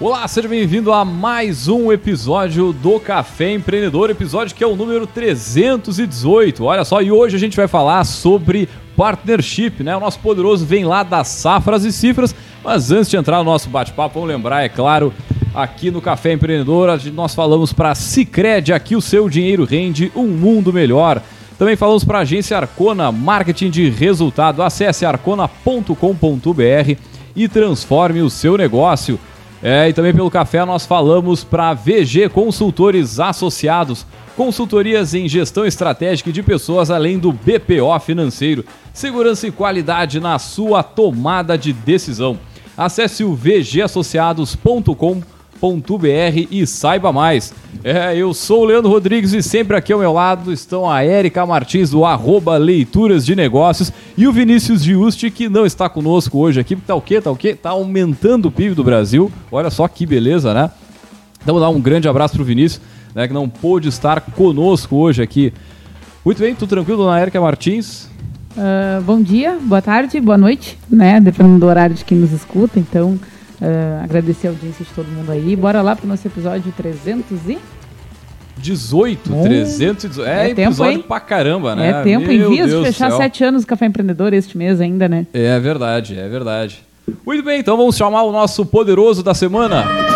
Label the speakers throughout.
Speaker 1: Olá, seja bem-vindo a mais um episódio do Café Empreendedor, episódio que é o número 318. Olha só, e hoje a gente vai falar sobre partnership, né? O nosso poderoso vem lá das safras e cifras, mas antes de entrar no nosso bate-papo, vamos lembrar, é claro, aqui no Café Empreendedor, nós falamos para Cicred, aqui o seu dinheiro rende um mundo melhor. Também falamos para a agência Arcona, marketing de resultado. Acesse arcona.com.br e transforme o seu negócio. É, e também pelo café nós falamos para VG Consultores Associados, consultorias em gestão estratégica de pessoas além do BPO financeiro, segurança e qualidade na sua tomada de decisão. Acesse o vgassociados.com.br e saiba mais. É, eu sou o Leandro Rodrigues e sempre aqui ao meu lado estão a Érica Martins do arroba Leituras de Negócios e o Vinícius Giusti, que não está conosco hoje aqui, tá o quê? Tá o quê? Tá aumentando o PIB do Brasil. Olha só que beleza, né? Então dar um grande abraço pro Vinícius, né, que não pôde estar conosco hoje aqui. Muito bem, tudo tranquilo, dona Érica Martins?
Speaker 2: Uh, bom dia, boa tarde, boa noite, né? Dependendo do horário de quem nos escuta, então Uh, agradecer a audiência de todo mundo aí. Bora lá para o nosso episódio 300 e...
Speaker 1: 18, Bom, 318. É, é tempo, episódio hein? pra caramba, né?
Speaker 2: É tempo, Meu em vias de fechar sete anos do Café Empreendedor este mês ainda, né?
Speaker 1: É verdade, é verdade. Muito bem, então vamos chamar o nosso poderoso da semana.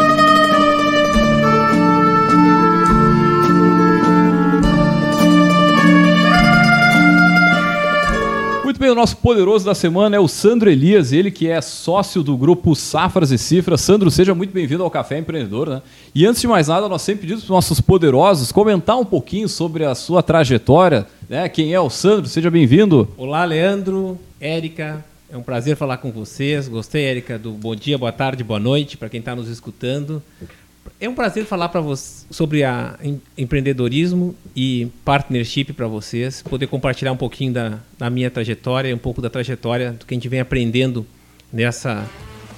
Speaker 1: Bem, o nosso poderoso da semana é o Sandro Elias, ele que é sócio do grupo Safras e Cifras. Sandro, seja muito bem-vindo ao Café Empreendedor, né? E antes de mais nada, nós sempre pedimos para os nossos poderosos comentar um pouquinho sobre a sua trajetória, né? Quem é o Sandro? Seja bem-vindo.
Speaker 3: Olá, Leandro, Érica, é um prazer falar com vocês. Gostei, Érica, do bom dia, boa tarde, boa noite para quem está nos escutando. É um prazer falar para você sobre a em, empreendedorismo e partnership para vocês, poder compartilhar um pouquinho da, da minha trajetória, um pouco da trajetória do que a gente vem aprendendo nessa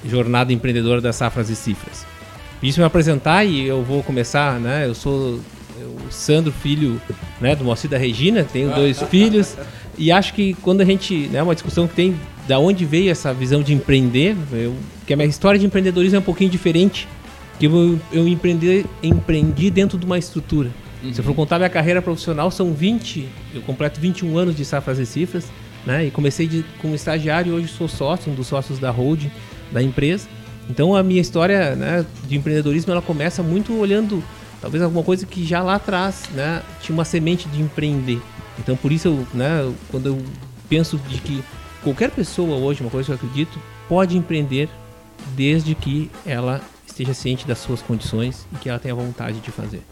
Speaker 3: jornada empreendedora das safras e cifras. Isso me apresentar e eu vou começar, né? Eu sou o Sandro, filho né, do Moacir da Regina, tenho dois filhos e acho que quando a gente, né, uma discussão que tem da onde veio essa visão de empreender, eu, que a minha história de empreendedorismo é um pouquinho diferente que eu, eu empreendi, empreendi dentro de uma estrutura. Uhum. Se eu for contar minha carreira profissional, são 20, eu completo 21 anos de safras e cifras, né? E comecei de, como estagiário e hoje sou sócio, um dos sócios da holding da empresa. Então a minha história né, de empreendedorismo ela começa muito olhando talvez alguma coisa que já lá atrás né, tinha uma semente de empreender. Então por isso eu, né, quando eu penso de que qualquer pessoa hoje, uma coisa que eu acredito, pode empreender desde que ela esteja ciente das suas condições e que ela tenha vontade de fazer.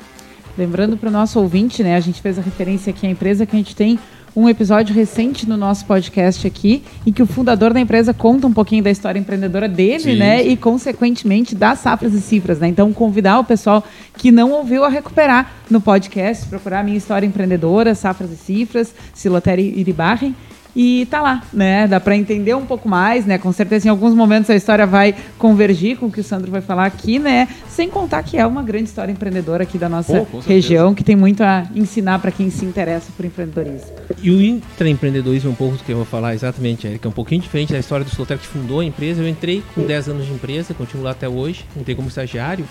Speaker 2: Lembrando para o nosso ouvinte, né, a gente fez a referência aqui à empresa que a gente tem um episódio recente no nosso podcast aqui, em que o fundador da empresa conta um pouquinho da história empreendedora dele, sim, né? E, consequentemente, das safras e cifras, né? Então, convidar o pessoal que não ouviu a recuperar no podcast, procurar a minha história empreendedora, safras e cifras, Silotério Iribarren, e tá lá, né? Dá para entender um pouco mais, né? Com certeza em alguns momentos a história vai convergir com o que o Sandro vai falar aqui, né? Sem contar que é uma grande história empreendedora aqui da nossa oh, região, que tem muito a ensinar para quem se interessa por empreendedorismo.
Speaker 3: E o intraempreendedorismo é um pouco do que eu vou falar exatamente, Eric, é um pouquinho diferente da história do Solter que fundou a empresa. Eu entrei com 10 anos de empresa, continuo lá até hoje, entrei como estagiário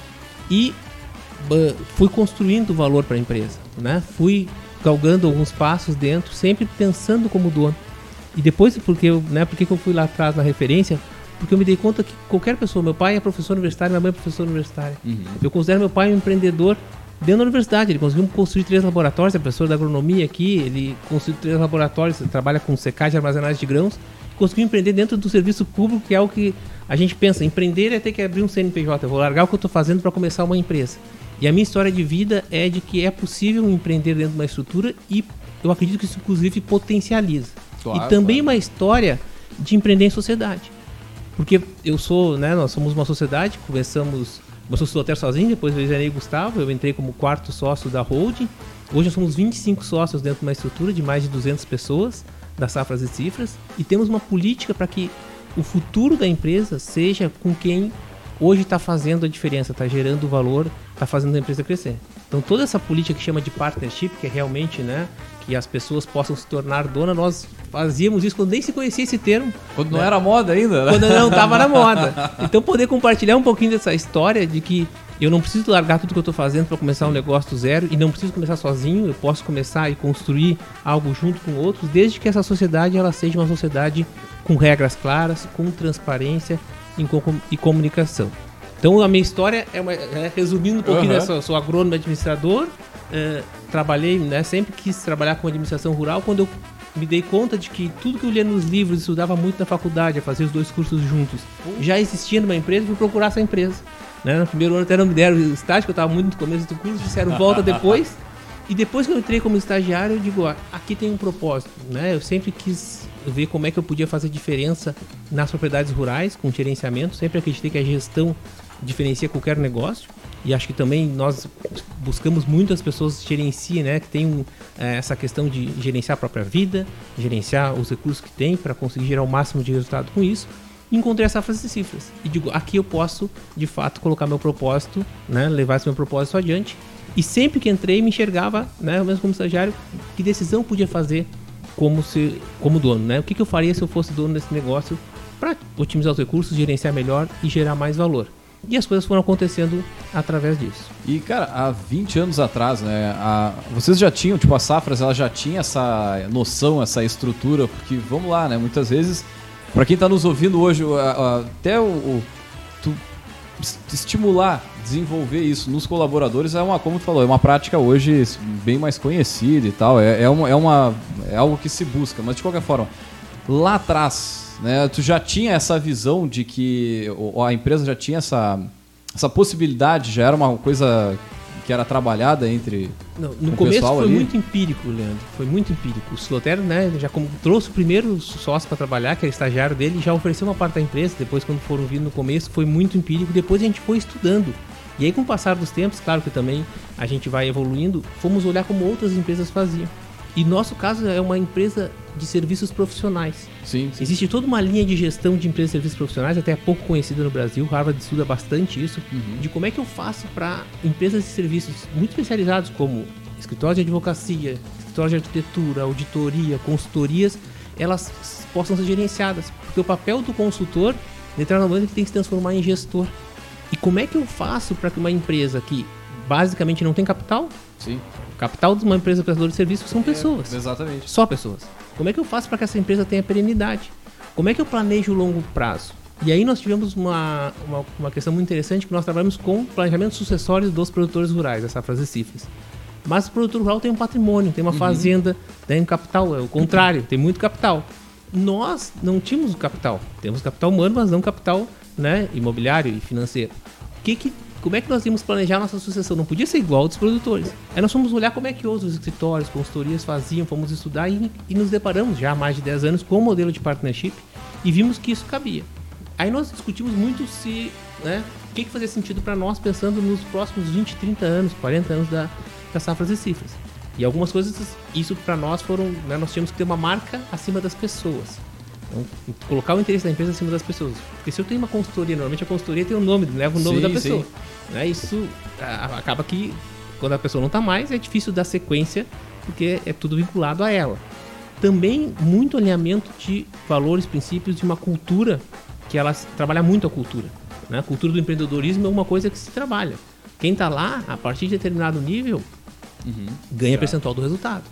Speaker 3: e fui construindo valor para a empresa, né? Fui galgando alguns passos dentro, sempre pensando como dono. E depois, porque eu, né, porque eu fui lá atrás na referência, porque eu me dei conta que qualquer pessoa, meu pai é professor universitário, minha mãe é professora universitária. Uhum. Eu considero meu pai um empreendedor dentro da universidade. Ele conseguiu construir três laboratórios, é professor da agronomia aqui, ele construiu três laboratórios, trabalha com secagem e armazenagem de grãos, conseguiu empreender dentro do serviço público, que é o que a gente pensa. Empreender é ter que abrir um CNPJ, eu vou largar o que eu estou fazendo para começar uma empresa. E a minha história de vida é de que é possível empreender dentro de uma estrutura e eu acredito que isso inclusive potencializa. Claro, e também claro. uma história de empreender em sociedade. Porque eu sou, né, nós somos uma sociedade, começamos, eu sou até sozinho, depois eu e Gustavo, eu entrei como quarto sócio da holding. Hoje nós somos 25 sócios dentro de uma estrutura de mais de 200 pessoas, das safras e cifras, e temos uma política para que o futuro da empresa seja com quem hoje está fazendo a diferença, está gerando valor, está fazendo a empresa crescer. Então toda essa política que chama de partnership, que é realmente, né, que as pessoas possam se tornar dona, nós fazíamos isso quando nem se conhecia esse termo.
Speaker 1: Quando né? não era moda ainda,
Speaker 3: né? Quando não estava na moda. Então poder compartilhar um pouquinho dessa história de que eu não preciso largar tudo que eu estou fazendo para começar um negócio do zero e não preciso começar sozinho, eu posso começar e construir algo junto com outros, desde que essa sociedade ela seja uma sociedade com regras claras, com transparência e comunicação. Então a minha história é, uma, é resumindo um pouquinho, uhum. né, sou, sou agrônomo administrador, uh, trabalhei, né, sempre quis trabalhar com administração rural, quando eu me dei conta de que tudo que eu lia nos livros, estudava muito na faculdade, a fazer os dois cursos juntos, já existia numa empresa, fui procurar essa empresa. Né? No primeiro ano até não me deram estágio, que eu estava muito no começo do curso, disseram volta depois. E depois que eu entrei como estagiário, eu digo, ó, aqui tem um propósito, né? Eu sempre quis ver como é que eu podia fazer diferença nas propriedades rurais, com gerenciamento. Sempre acreditei que a gestão diferencia qualquer negócio. E acho que também nós buscamos muito as pessoas gerenciem, né? Que tem é, essa questão de gerenciar a própria vida, gerenciar os recursos que tem para conseguir gerar o máximo de resultado com isso encontrei essa frase de cifras. E digo, aqui eu posso, de fato, colocar meu propósito, né? Levar esse meu propósito adiante. E sempre que entrei, me enxergava, né? Mesmo como estagiário, que decisão podia fazer como, se, como dono, né? O que, que eu faria se eu fosse dono desse negócio para otimizar os recursos, gerenciar melhor e gerar mais valor. E as coisas foram acontecendo através disso.
Speaker 1: E, cara, há 20 anos atrás, né, a, vocês já tinham, tipo, a Safras, ela já tinha essa noção, essa estrutura, porque, vamos lá, né, muitas vezes para quem está nos ouvindo hoje, até o, o tu estimular, desenvolver isso nos colaboradores é uma, como tu falou, é uma prática hoje bem mais conhecida e tal. É, é, uma, é, uma, é algo que se busca, mas de qualquer forma, lá atrás, né, tu já tinha essa visão de que a empresa já tinha essa, essa possibilidade, já era uma coisa que era trabalhada entre
Speaker 3: Não, no começo foi ali. muito empírico, Leandro. Foi muito empírico. O Slotero, né, já como, trouxe o primeiro sócio para trabalhar, que era estagiário dele, já ofereceu uma parte da empresa. Depois, quando foram vindo no começo, foi muito empírico. Depois a gente foi estudando. E aí, com o passar dos tempos, claro que também a gente vai evoluindo, fomos olhar como outras empresas faziam. E nosso caso é uma empresa de serviços profissionais.
Speaker 1: Sim, sim.
Speaker 3: Existe toda uma linha de gestão de empresas de serviços profissionais, até pouco conhecida no Brasil. Harvard estuda bastante isso, uhum. de como é que eu faço para empresas de serviços muito especializados, como escritórios de advocacia, escritórios de arquitetura, auditoria, consultorias, elas possam ser gerenciadas. Porque o papel do consultor, determinadamente, tem que se transformar em gestor. E como é que eu faço para que uma empresa que basicamente não tem capital,
Speaker 1: Sim
Speaker 3: capital de uma empresa prestadora de serviços são é, pessoas.
Speaker 1: É, exatamente.
Speaker 3: Só pessoas. Como é que eu faço para que essa empresa tenha perenidade? Como é que eu planejo o longo prazo? E aí nós tivemos uma, uma, uma, questão muito interessante que nós trabalhamos com planejamento sucessório dos produtores rurais, essa frase cifras. Mas o produtor rural tem um patrimônio, tem uma uhum. fazenda, tem um capital, é o contrário, tem muito capital. Nós não tínhamos capital, temos capital humano, mas não capital né, imobiliário e financeiro. O que, que como é que nós íamos planejar nossa sucessão? Não podia ser igual dos produtores. Aí nós fomos olhar como é que outros escritórios, consultorias faziam, fomos estudar e, e nos deparamos já há mais de 10 anos com o modelo de partnership e vimos que isso cabia. Aí nós discutimos muito se, né, o que, que fazia sentido para nós pensando nos próximos 20, 30 anos, 40 anos da, das safras e cifras. E algumas coisas, isso para nós foram, né, nós tínhamos que ter uma marca acima das pessoas. Colocar o interesse da empresa acima das pessoas. Porque se eu tenho uma consultoria, normalmente a consultoria tem o um nome, leva o nome sim, da pessoa. Né? Isso a, acaba que quando a pessoa não está mais, é difícil dar sequência, porque é tudo vinculado a ela. Também muito alinhamento de valores, princípios de uma cultura que ela trabalha muito a cultura. Né? A cultura do empreendedorismo é uma coisa que se trabalha. Quem está lá, a partir de determinado nível, uhum. ganha percentual do resultado.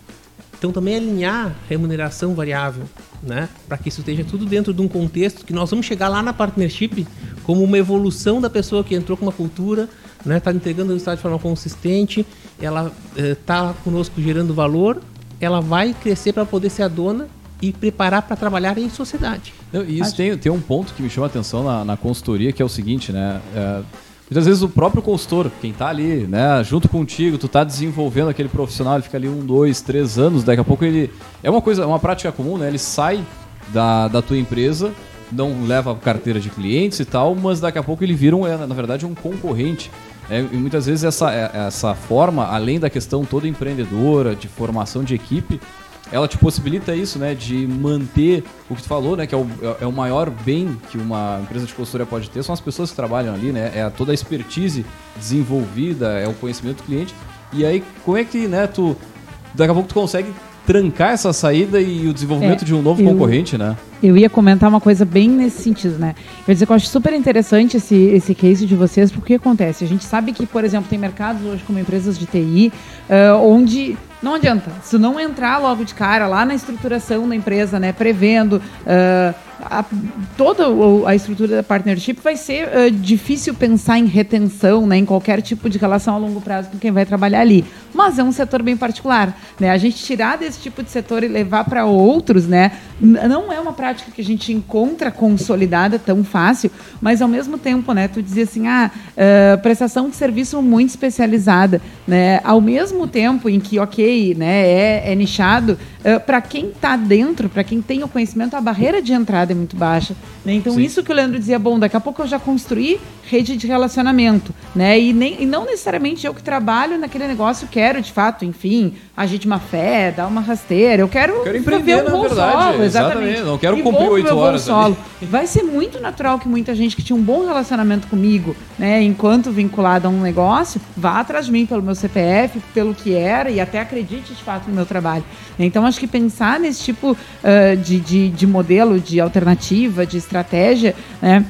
Speaker 3: Então também alinhar remuneração variável, né? Para que isso esteja tudo dentro de um contexto que nós vamos chegar lá na partnership como uma evolução da pessoa que entrou com uma cultura, né? Está entregando o resultado de forma consistente, ela está eh, conosco gerando valor, ela vai crescer para poder ser a dona e preparar para trabalhar em sociedade.
Speaker 1: Não, e isso tem, tem um ponto que me chama a atenção na, na consultoria, que é o seguinte, né? É Muitas vezes o próprio consultor, quem está ali, né, junto contigo, tu está desenvolvendo aquele profissional, ele fica ali um, dois, três anos, daqui a pouco ele. É uma coisa, uma prática comum, né? Ele sai da, da tua empresa, não leva carteira de clientes e tal, mas daqui a pouco ele vira, um, é, na verdade, um concorrente. É, e muitas vezes essa, é, essa forma, além da questão toda empreendedora, de formação de equipe, ela te possibilita isso, né? De manter o que tu falou, né? Que é o, é o maior bem que uma empresa de consultoria pode ter, são as pessoas que trabalham ali, né? É toda a expertise desenvolvida, é o conhecimento do cliente. E aí, como é que, né, tu. Daqui a pouco tu consegue trancar essa saída e o desenvolvimento
Speaker 2: É,
Speaker 1: de um novo
Speaker 2: eu-
Speaker 1: concorrente, né?
Speaker 2: Eu ia comentar uma coisa bem nesse sentido, né? Eu dizer que eu acho super interessante esse, esse case de vocês, porque acontece? A gente sabe que, por exemplo, tem mercados hoje como empresas de TI, ah, onde não adianta, se não entrar logo de cara lá na estruturação da empresa, né, prevendo ah, a, toda a estrutura da partnership, vai ser ah, difícil pensar em retenção, né, em qualquer tipo de relação a longo prazo com quem vai trabalhar ali. Mas é um setor bem particular, né? A gente tirar desse tipo de setor e levar para outros, né, não é uma prática que a gente encontra consolidada tão fácil, mas ao mesmo tempo, né, tu dizia assim, ah, ah, prestação de serviço muito especializada, né, ao mesmo tempo em que, ok, né, é, é nichado, para quem está dentro, para quem tem o conhecimento, a barreira de entrada é muito baixa, né, então
Speaker 1: Sim.
Speaker 2: isso que o Leandro dizia, bom, daqui a pouco eu já construí rede de relacionamento, né, e, nem, e não necessariamente eu que trabalho naquele negócio quero, de fato, enfim, agir de má fé, dar uma rasteira, eu quero,
Speaker 1: Quero empreender,
Speaker 2: um voo
Speaker 1: verdade,
Speaker 2: solo,
Speaker 1: exatamente.
Speaker 2: exatamente.
Speaker 1: Não quero
Speaker 2: E
Speaker 1: cumprir oito horas
Speaker 2: solo. Vai ser muito natural que muita gente que tinha um bom relacionamento comigo, né, enquanto vinculada a um negócio, vá atrás de mim pelo meu CPF, pelo que era e até acredite de fato no meu trabalho. Então, acho que pensar nesse tipo ah, de, de, de modelo, de alternativa, de estratégia, né,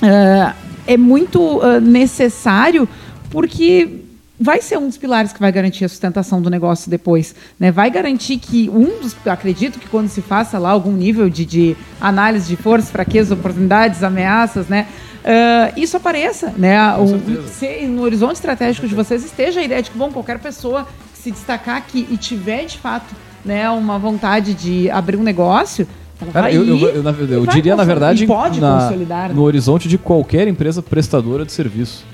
Speaker 2: ah, é muito ah, necessário porque vai ser um dos pilares que vai garantir a sustentação do negócio depois. Né? Vai garantir que um dos. Acredito que quando se faça lá algum nível de, de análise de forças, fraquezas, oportunidades, ameaças, né? ah, isso apareça, né? O, se no horizonte estratégico de vocês esteja a ideia de que, bom, qualquer pessoa que se destacar aqui e tiver de fato né, uma vontade de abrir um negócio,
Speaker 1: Cara,
Speaker 2: vai
Speaker 1: eu, eu,
Speaker 2: ir
Speaker 1: eu, eu
Speaker 2: e vai
Speaker 1: diria, na verdade,
Speaker 2: pode
Speaker 1: na-
Speaker 2: consolidar. né?
Speaker 1: no horizonte de qualquer empresa prestadora de serviço.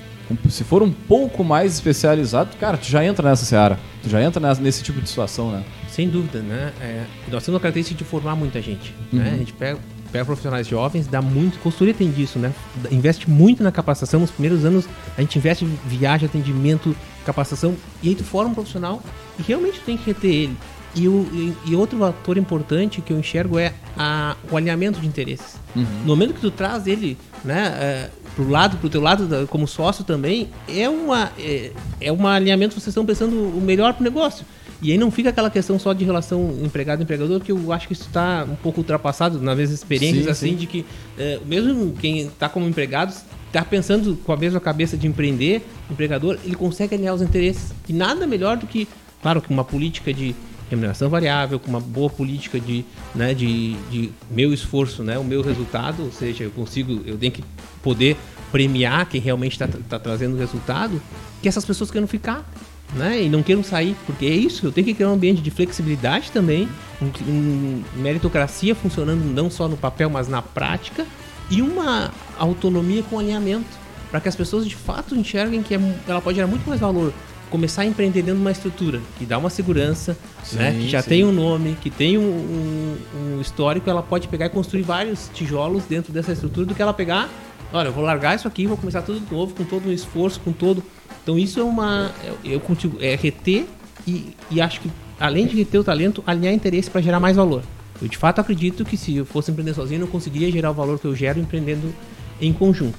Speaker 1: Se for um pouco mais especializado, cara, tu já entra nessa seara. Tu já entra nessa- nesse tipo de situação, né?
Speaker 3: Sem dúvida, né? É, nós temos a característica de formar muita gente. Né?
Speaker 1: Uhum.
Speaker 3: A gente pega, pega profissionais jovens, dá muito. Consultoria tem disso, né? Investe muito na capacitação. Nos primeiros anos, a gente investe em viagem, atendimento, capacitação. E aí tu forma um profissional e realmente tu tem que reter ele. E, o, e, e outro fator importante que eu enxergo é a- o alinhamento de interesses. No momento que tu traz ele, né, é, pro lado, pro teu lado da- como sócio também, é uma é, é um alinhamento vocês estão pensando o melhor pro negócio. E aí não fica aquela questão só de relação empregado-empregador, que eu acho que isso está um pouco ultrapassado nas vezes experiências
Speaker 1: Sim,
Speaker 3: assim
Speaker 1: sim.
Speaker 3: de que é, mesmo quem está como empregado está pensando com a mesma cabeça de empreender, empregador, ele consegue alinhar os interesses. E nada melhor do que, claro, que uma política de remuneração variável, com uma boa política de, né, de, de meu esforço, né, o meu resultado, ou seja, eu consigo, eu tenho que poder premiar quem realmente está trazendo resultado, que essas pessoas queiram ficar, né, e não queiram sair, porque é isso, eu tenho que criar um ambiente de flexibilidade também, um, um meritocracia funcionando não só no papel, mas na prática, e uma autonomia com alinhamento, para que as pessoas de fato enxerguem que é ela pode gerar muito mais valor começar a empreender dentro de uma estrutura que dá uma segurança,
Speaker 1: Sim,
Speaker 3: né, que já
Speaker 1: sim.
Speaker 3: tem um nome, que tem um, um- um histórico, ela pode pegar e construir vários tijolos dentro dessa estrutura do que ela pegar, olha, eu vou largar isso aqui, vou começar tudo de novo, com todo um esforço, com todo... Então isso é uma... Eu, eu contigo, é reter e, e acho que, além de reter o talento, alinhar interesse para gerar mais valor. Eu de fato acredito que se eu fosse empreender sozinho, eu não conseguiria gerar o valor que eu gero empreendendo em conjunto.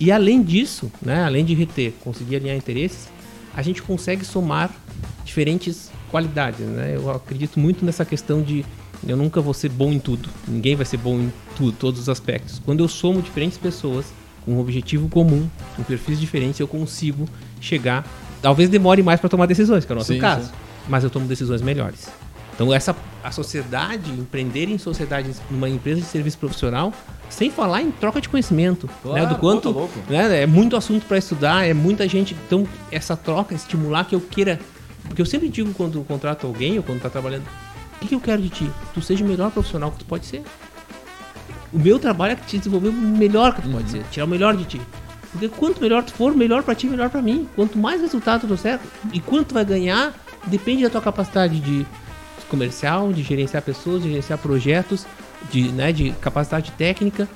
Speaker 3: E além disso, né, além de reter, conseguir alinhar interesses, a gente consegue somar diferentes qualidades. Né? Eu acredito muito nessa questão de eu nunca vou ser bom em tudo. Ninguém vai ser bom em tudo, todos os aspectos. Quando eu somo diferentes pessoas com um objetivo comum, com perfis diferentes, eu consigo chegar. Talvez demore mais para tomar decisões, que é o nosso
Speaker 1: Sim,
Speaker 3: caso,
Speaker 1: sim.
Speaker 3: mas eu tomo decisões melhores. Então essa a sociedade, empreender em sociedade, numa empresa de serviço profissional, sem falar em troca de conhecimento,
Speaker 1: Claro,
Speaker 3: né, do quanto,
Speaker 1: pô, tá
Speaker 3: né, é muito assunto para estudar, é muita gente, então essa troca estimular que eu queira, porque eu sempre digo quando contrato alguém ou quando tá trabalhando, o que, que eu quero de ti? Tu seja o melhor profissional que tu pode ser. O meu trabalho é te desenvolver o melhor que tu pode ser, tirar o melhor de ti. Porque quanto melhor tu for, melhor pra ti, melhor pra mim. Quanto mais resultado tu trouxer e quanto tu vai ganhar, depende da tua capacidade de comercial, de gerenciar pessoas, de gerenciar projetos, de, né, de capacidade técnica.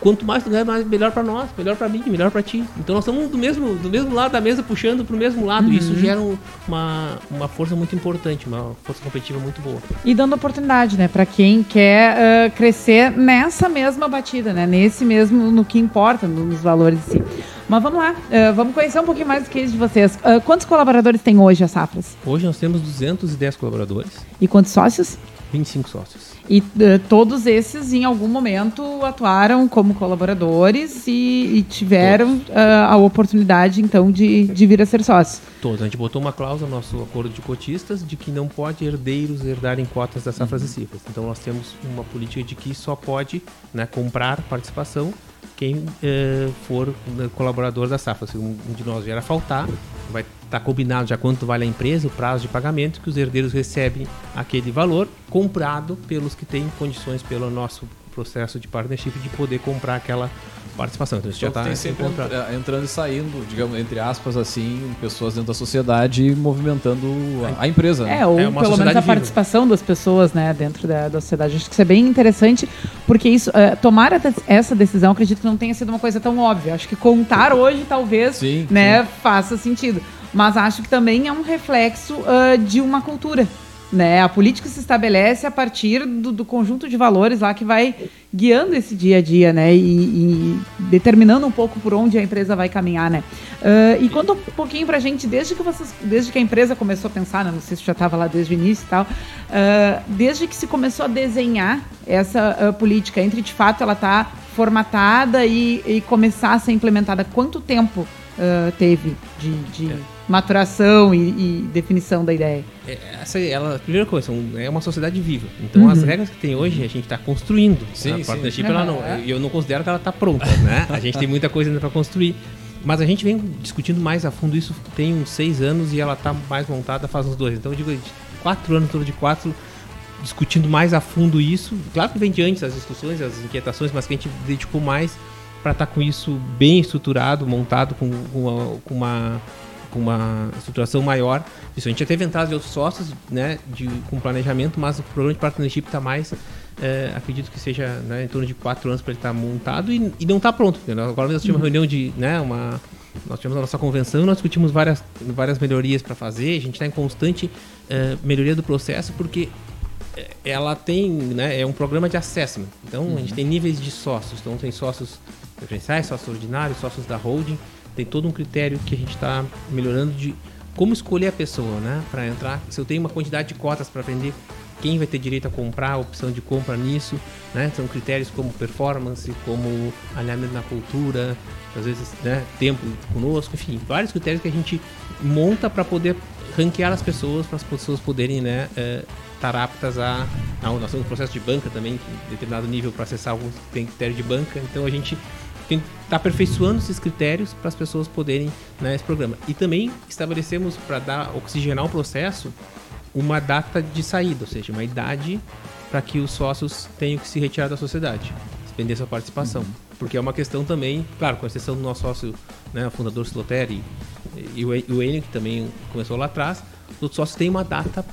Speaker 3: Quanto mais tu ganha, mais melhor pra nós, melhor pra mim, melhor pra ti. Então nós estamos do mesmo, do mesmo lado da mesa puxando pro mesmo lado. Isso gera um- uma, uma força muito importante, uma força competitiva muito boa.
Speaker 2: E dando oportunidade, né, para quem quer ah, crescer nessa mesma batida, né, nesse mesmo, no que importa, no- nos valores em si. Mas vamos lá, uh, vamos conhecer um pouquinho mais do case de vocês. Uh, quantos colaboradores tem hoje a Safras?
Speaker 3: Hoje nós temos 210 colaboradores.
Speaker 2: E quantos sócios?
Speaker 3: 25 sócios.
Speaker 2: E uh, todos esses, em algum momento, atuaram como colaboradores e, e tiveram uh, a oportunidade, então, de, de vir a ser sócios.
Speaker 3: Todos. A gente botou uma cláusula no nosso acordo de cotistas de que não pode herdeiros herdarem cotas das safras uhum. e cifras. Então, nós temos uma política de que só pode né, comprar participação quem uh, for né, colaborador da safra. Se um de nós vier a faltar, vai está combinado já quanto vale a empresa, o prazo de pagamento, que os herdeiros recebem aquele valor comprado pelos que têm condições pelo nosso processo de partnership de poder comprar aquela participação.
Speaker 1: Então, isso então, já está sempre entra, entrando e saindo, digamos, entre aspas, assim, pessoas dentro da sociedade movimentando a, a empresa.
Speaker 2: Né? É, ou é pelo menos a viva. participação das pessoas né, dentro da, da, sociedade. Acho que isso é bem interessante, porque isso, uh, tomar essa decisão, acredito que não tenha sido uma coisa tão óbvia. Acho que contar hoje talvez sim, né, sim. faça sentido mas acho que também é um reflexo uh, de uma cultura. Né? A política se estabelece a partir do, do, conjunto de valores lá que vai guiando esse dia a dia, né? E, e determinando um pouco por onde a empresa vai caminhar, né? Uh, e conta um pouquinho pra gente, desde que vocês, desde que a empresa começou a pensar, né? não sei se já estava lá desde o início e tal, uh, desde que se começou a desenhar essa uh, política, entre de fato ela tá formatada e, e, começar a ser implementada, quanto tempo teve de, de... É maturação e, e definição da ideia?
Speaker 3: É, essa, ela, primeira coisa, é uma sociedade viva. Então, uhum. as regras que tem hoje, a gente está construindo. Sim, a partnership, sim. Ela não, eu não considero que ela está pronta, né? A gente tem muita coisa ainda para construir. Mas a gente vem discutindo mais a fundo isso tem uns seis anos e ela está mais montada faz uns dois. Então, eu digo, quatro anos, torno de quatro, discutindo mais a fundo isso. Claro que vem de antes as discussões, as inquietações, mas que a gente dedicou mais para estar tá com isso bem estruturado, montado com, com uma, com uma com uma estruturação maior. Isso, a gente já teve entrada de outros sócios, né, de, com planejamento, mas o programa de partnership está mais, é, acredito que seja né, em torno de quatro anos para ele estar tá montado e, e não está pronto. Agora nós tivemos uma uhum. reunião de, né, uma, nós tivemos a nossa convenção, nós discutimos várias, várias melhorias para fazer, a gente está em constante é, melhoria do processo, porque é, ela tem, né, é um programa de assessment. Então, uhum. a gente uhum. tem níveis de sócios. Então, tem sócios preferenciais, sócios ordinários, sócios da holding tem todo um critério que a gente está melhorando de como escolher a pessoa, né? Para entrar. Se eu tenho uma quantidade de cotas para vender, quem vai ter direito a comprar, a opção de compra nisso, né? São critérios como performance, como alinhamento na cultura, às vezes, né? Tempo conosco, enfim, vários critérios que a gente monta para poder ranquear as pessoas, para as pessoas poderem, né? É, estar aptas a, a nós temos um processo de banca também, em determinado nível para acessar alguns tem critério de banca, então a gente tem está aperfeiçoando esses critérios para as pessoas poderem né, esse programa. E também estabelecemos para dar oxigenar o processo uma data de saída, ou seja, uma idade para que os sócios tenham que se retirar da sociedade, suspender sua participação. Uhum. Porque é uma questão também, claro, com exceção do nosso sócio, né, o fundador Sloteri e, e o Enio, que também começou lá atrás, os sócios têm uma data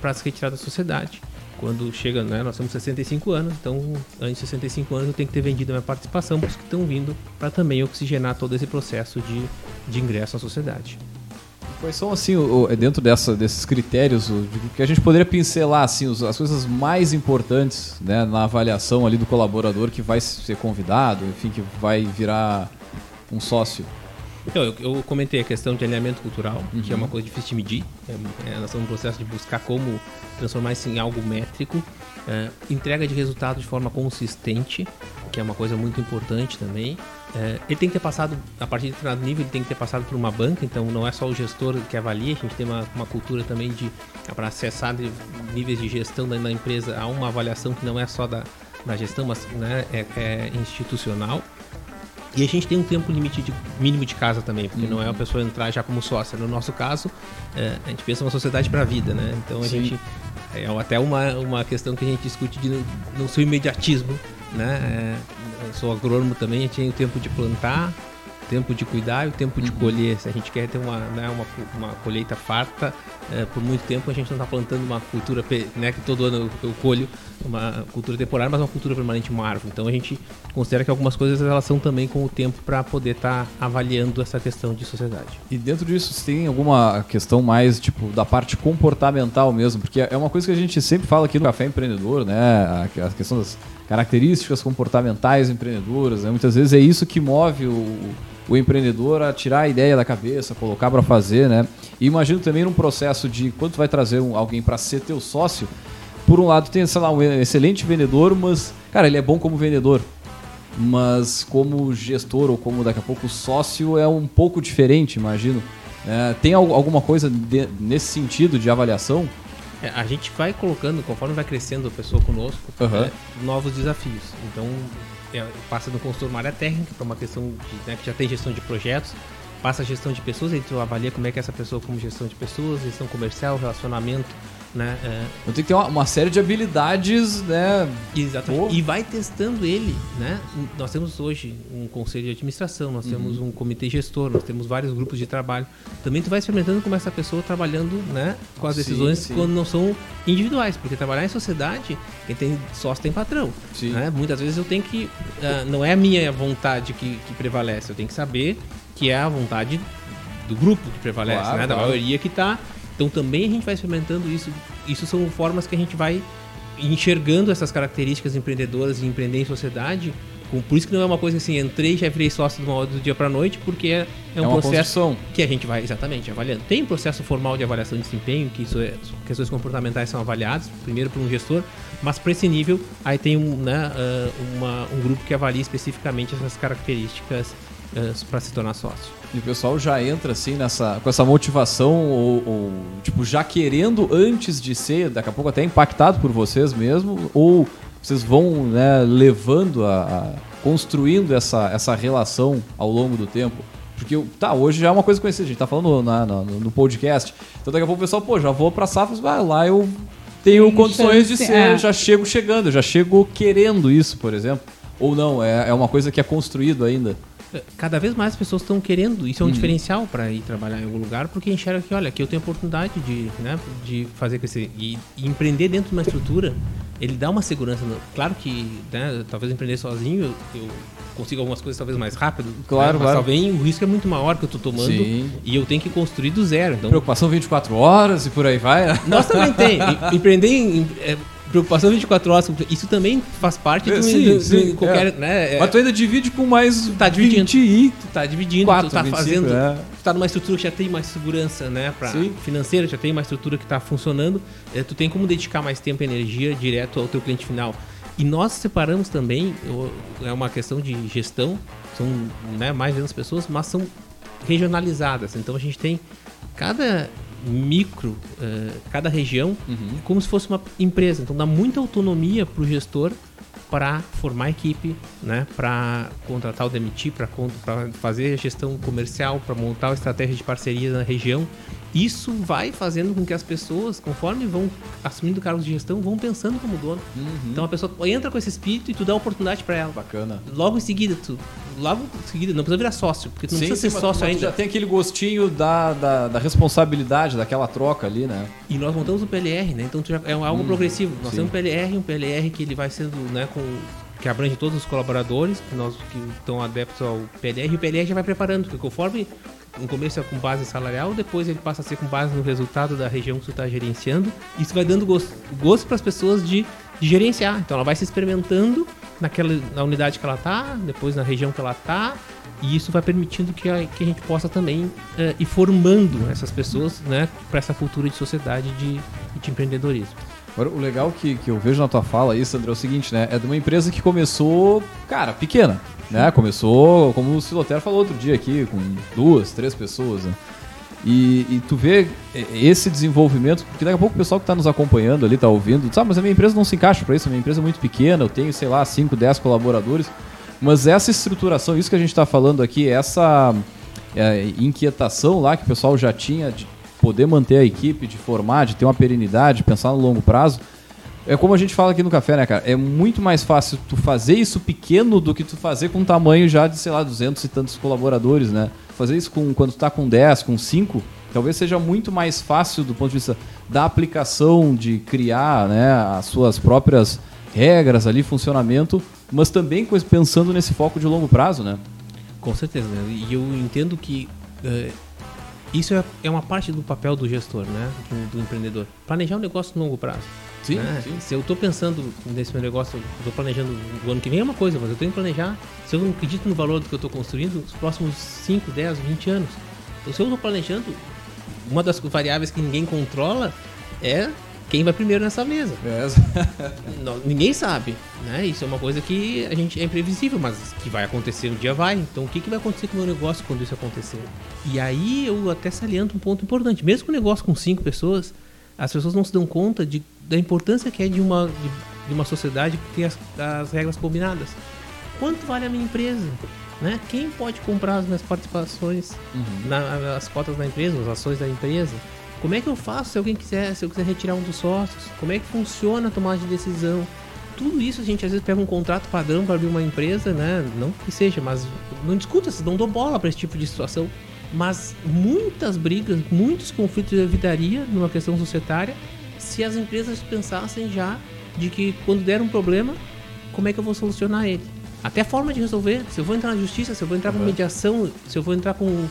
Speaker 3: para se retirar da sociedade quando chega, né, nós temos 65 anos, então antes de 65 anos eu tenho que ter vendido a minha participação para os que estão vindo para também oxigenar todo esse processo de, de ingresso à sociedade.
Speaker 1: Quais são, assim, o, dentro dessa, desses critérios, o, que a gente poderia pincelar, assim, as coisas mais importantes né, na avaliação ali do colaborador que vai ser convidado, enfim, que vai virar um sócio?
Speaker 3: Então, eu, eu, comentei a questão de alinhamento cultural, uhum. que é uma coisa difícil de medir. É, nós estamos no processo de buscar como transformar isso em algo métrico. É, entrega de resultado de forma consistente, que é uma coisa muito importante também. É, ele tem que ter passado, a partir de determinado nível, ele tem que ter passado por uma banca, então não é só o gestor que avalia, a gente tem uma, uma cultura também de, para acessar níveis de gestão da, da, empresa, há uma avaliação que não é só da, da gestão, mas né, é, é institucional. E a gente tem um tempo limite de, mínimo de casa também, porque uhum. não é a pessoa entrar já como sócia. No nosso caso, é, a gente pensa uma sociedade para a vida, né? Então a Sim. gente. É até uma, uma questão que a gente discute de não, ser imediatismo, né? É, eu sou agrônomo também, a gente tem o tempo de plantar, tempo de cuidar e o tempo de uhum. colher. Se a gente quer ter uma, né, uma, uma colheita farta, é, por muito tempo a gente não está plantando uma cultura, né, que todo ano eu, colho, uma cultura temporária, mas uma cultura permanente, uma árvore. Então a gente considera que algumas coisas elas são também com o tempo para poder estar tá avaliando essa questão de sociedade.
Speaker 1: E dentro disso, tem alguma questão mais tipo da parte comportamental mesmo? Porque é uma coisa que a gente sempre fala aqui no Café Empreendedor, né? A, questão das características comportamentais empreendedoras. Né? Muitas vezes é isso que move o, o empreendedor a tirar a ideia da cabeça, colocar para fazer, né? E imagino também num processo de quando tu vai trazer um, alguém para ser teu sócio, por um lado tem, sei lá, um excelente vendedor, mas, cara, ele é bom como vendedor. Mas como gestor ou como daqui a pouco sócio é um pouco diferente, imagino. É, tem alguma coisa de, nesse sentido de avaliação?
Speaker 3: É, a gente vai colocando, conforme vai crescendo a pessoa conosco, uhum. novos desafios. Então, é, passa do consultor uma área técnica para uma questão de, né, que já tem gestão de projetos, passa a gestão de pessoas, a gente avalia como é que é essa pessoa como gestão de pessoas, gestão comercial, relacionamento, né? É...
Speaker 1: Então tem que ter uma, uma, série de habilidades, né?
Speaker 3: Exatamente. Pô. E vai testando ele, né? Nós temos hoje um conselho de administração, nós uhum. temos um comitê gestor, nós temos vários grupos de trabalho. Também tu vai experimentando como essa pessoa trabalhando, né? Com as decisões sim, sim. quando não são individuais, porque trabalhar em sociedade, quem tem sócio tem patrão, sim. né? Muitas vezes eu tenho que, uh, não é a minha vontade que, que prevalece, eu tenho que saber que é a vontade do grupo que prevalece, claro, né? Da maioria que está então também a gente vai experimentando isso. Isso são formas que a gente vai enxergando essas características empreendedoras e empreender em sociedade. Por isso que não é uma coisa assim, entrei e já virei sócio do, dia para noite, porque é, é um é processo construção. que a gente vai exatamente avaliando. Tem um processo formal de avaliação de desempenho, que isso é, questões comportamentais são avaliadas, primeiro por um gestor, mas para esse nível, aí tem um, né, uma, um grupo que avalia especificamente essas características para se tornar sócio.
Speaker 1: E o pessoal já entra assim nessa, com essa motivação ou, ou, tipo já querendo antes de ser, daqui a pouco até impactado por vocês mesmo, ou vocês vão né, levando a, a, construindo essa, essa relação ao longo do tempo. Porque, tá, hoje já é uma coisa conhecida, a gente tá falando na, na, no podcast. Então daqui a pouco o pessoal, pô, já vou pra Safras, vai lá eu tenho Tem condições de ser, é. já chego chegando, já chego querendo isso, por exemplo. Ou não, é, é uma coisa que é construído ainda
Speaker 3: cada vez mais as pessoas estão querendo, isso é um hum. diferencial para ir trabalhar em algum lugar, porque enxerga que, olha, aqui eu tenho a oportunidade de, né, de fazer crescer. E, e empreender dentro de uma estrutura, ele dá uma segurança. Claro que, né, talvez empreender sozinho, eu, consigo algumas coisas talvez mais rápido.
Speaker 1: Claro, né? Mas
Speaker 3: claro. talvez o risco é muito maior que eu estou tomando Sim. e eu tenho que construir do zero. Então...
Speaker 1: Preocupação 24 horas e por aí vai. Né?
Speaker 3: Nós também tem. Empreender em, é, preocupação 24 horas, isso também faz parte
Speaker 1: do, sim, do, sim, qualquer, é. né? É. Mas tu ainda divide com mais
Speaker 3: tá dividindo, 20 tu tá dividindo, 4, tu tá 25, fazendo, é. tu tá numa estrutura que já tem mais segurança, né, para financeira, já tem uma estrutura que está funcionando, é, tu tem como dedicar mais tempo e energia direto ao teu cliente final. E nós separamos também, é uma questão de gestão, são né, mais de 200 pessoas, mas são regionalizadas. Então a gente tem cada micro, uh, cada região, uhum. como se fosse uma empresa. Então dá muita autonomia para o gestor para formar equipe, né, para contratar ou demitir, para fazer a gestão comercial, para montar a estratégia de parceria na região isso vai fazendo com que as pessoas, conforme vão assumindo cargos de gestão, vão pensando como dono. Uhum. Então a pessoa entra com esse espírito e tu dá oportunidade para ela.
Speaker 1: Bacana.
Speaker 3: Logo em seguida, tu. Logo em seguida, não precisa virar sócio, porque tu não sim, precisa sim, ser sócio ainda.
Speaker 1: já tem aquele gostinho da, da, da, responsabilidade, daquela troca ali, né?
Speaker 3: E nós montamos o PLR, né? Então já, é algo hum, progressivo. Nós sim. temos um PLR, um PLR que ele vai sendo, né, com que abrange todos os colaboradores, que nós que estão adeptos ao PLR, e o PLR já vai preparando, porque conforme no começo é com base salarial, depois ele passa a ser com base no resultado da região que você está gerenciando. Isso vai dando gosto, gosto para as pessoas de, de, gerenciar. Então ela vai se experimentando naquela, na unidade que ela está, depois na região que ela está, e isso vai permitindo que a, que a gente possa também uh, ir formando essas pessoas né, para essa cultura de sociedade de, de empreendedorismo.
Speaker 1: Agora, o legal que, que eu vejo na tua fala aí, Sandra, é o seguinte, né? É de uma empresa que começou, cara, pequena, né? Começou, como o Siloter falou outro dia aqui, com duas, três pessoas, né? E, e, tu vê esse desenvolvimento, porque daqui a pouco o pessoal que está nos acompanhando ali, está ouvindo, sabe, mas a minha empresa não se encaixa para isso, a minha empresa é muito pequena, eu tenho, sei lá, 5, 10 colaboradores, mas essa estruturação, isso que a gente está falando aqui, essa é, inquietação lá que o pessoal já tinha de poder manter a equipe, de formar, de ter uma perenidade, pensar no longo prazo. É como a gente fala aqui no café, né, cara? É muito mais fácil tu fazer isso pequeno do que tu fazer com um tamanho já de, sei lá, 200 e tantos colaboradores, né? Fazer isso com, quando tu tá com 10, com 5, talvez seja muito mais fácil do ponto de vista da aplicação, de criar né, as suas próprias regras ali, funcionamento, mas também pensando nesse foco de longo prazo, né?
Speaker 3: Com certeza, né? E eu entendo que uh, isso é, é uma parte do papel do gestor, né? Do, do, empreendedor. Planejar um negócio no longo prazo. Sim, né? sim. Se eu estou pensando nesse meu negócio, estou planejando o ano que vem é uma coisa, mas eu tenho que planejar. Se eu não acredito no valor do que eu estou construindo, os próximos 5, 10, 20 anos. Então, se eu estou planejando, uma das variáveis que ninguém controla é quem vai primeiro nessa mesa. É. Ninguém sabe, né? Isso é uma coisa que a gente é imprevisível, mas que vai acontecer um dia vai. Então o que, que vai acontecer com o meu negócio quando isso acontecer? E aí eu até saliento um ponto importante. Mesmo com um negócio com cinco pessoas, as pessoas não se dão conta de, da importância que é de uma, de, de uma sociedade que tem as, as regras combinadas. Quanto vale a minha empresa? Né? Quem pode comprar as minhas participações, uhum. na, as cotas da empresa, as ações da empresa? Como é que eu faço se alguém quiser, se eu quiser retirar um dos sócios? Como é que funciona a tomada de decisão? Tudo isso a gente às vezes pega um contrato padrão para abrir uma empresa, né? Não que seja, mas não discuta, não dou bola para esse tipo de situação. Mas muitas brigas, muitos conflitos evitaria numa questão societária se as empresas pensassem já de que quando der um problema, como é que eu vou solucionar ele? Até a forma de resolver. Se eu vou entrar na justiça, se eu vou entrar com mediação, se eu vou entrar com, uh,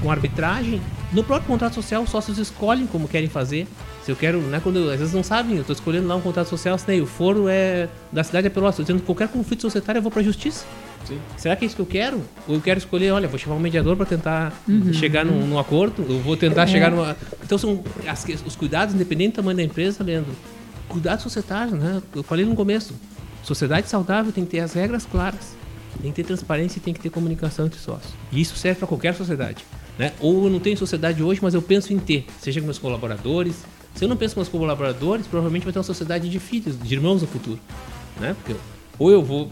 Speaker 3: com arbitragem. No próprio contrato social, os sócios escolhem como querem fazer. Se eu quero, né, quando às vezes não sabem, eu estou escolhendo lá um contrato social, assinei, o foro é da cidade é Pelotas, estou dizendo que qualquer conflito societário eu vou para a justiça. Sim. Será que é isso que eu quero? Ou eu quero escolher, olha, vou chamar um mediador para tentar uhum. chegar num, num, acordo, eu vou tentar é. chegar numa. Então são as, os cuidados, independente do tamanho da empresa, Leandro. Cuidados societários, né? Eu falei no começo. Sociedade saudável tem que ter as regras claras, tem que ter transparência e tem que ter comunicação entre sócios. E isso serve para qualquer sociedade. Né? Ou eu não tenho sociedade hoje, mas eu penso em ter, seja com meus colaboradores. Se eu não penso com meus colaboradores, provavelmente vai ter uma sociedade de filhos, de irmãos no futuro. Né? Porque ou eu vou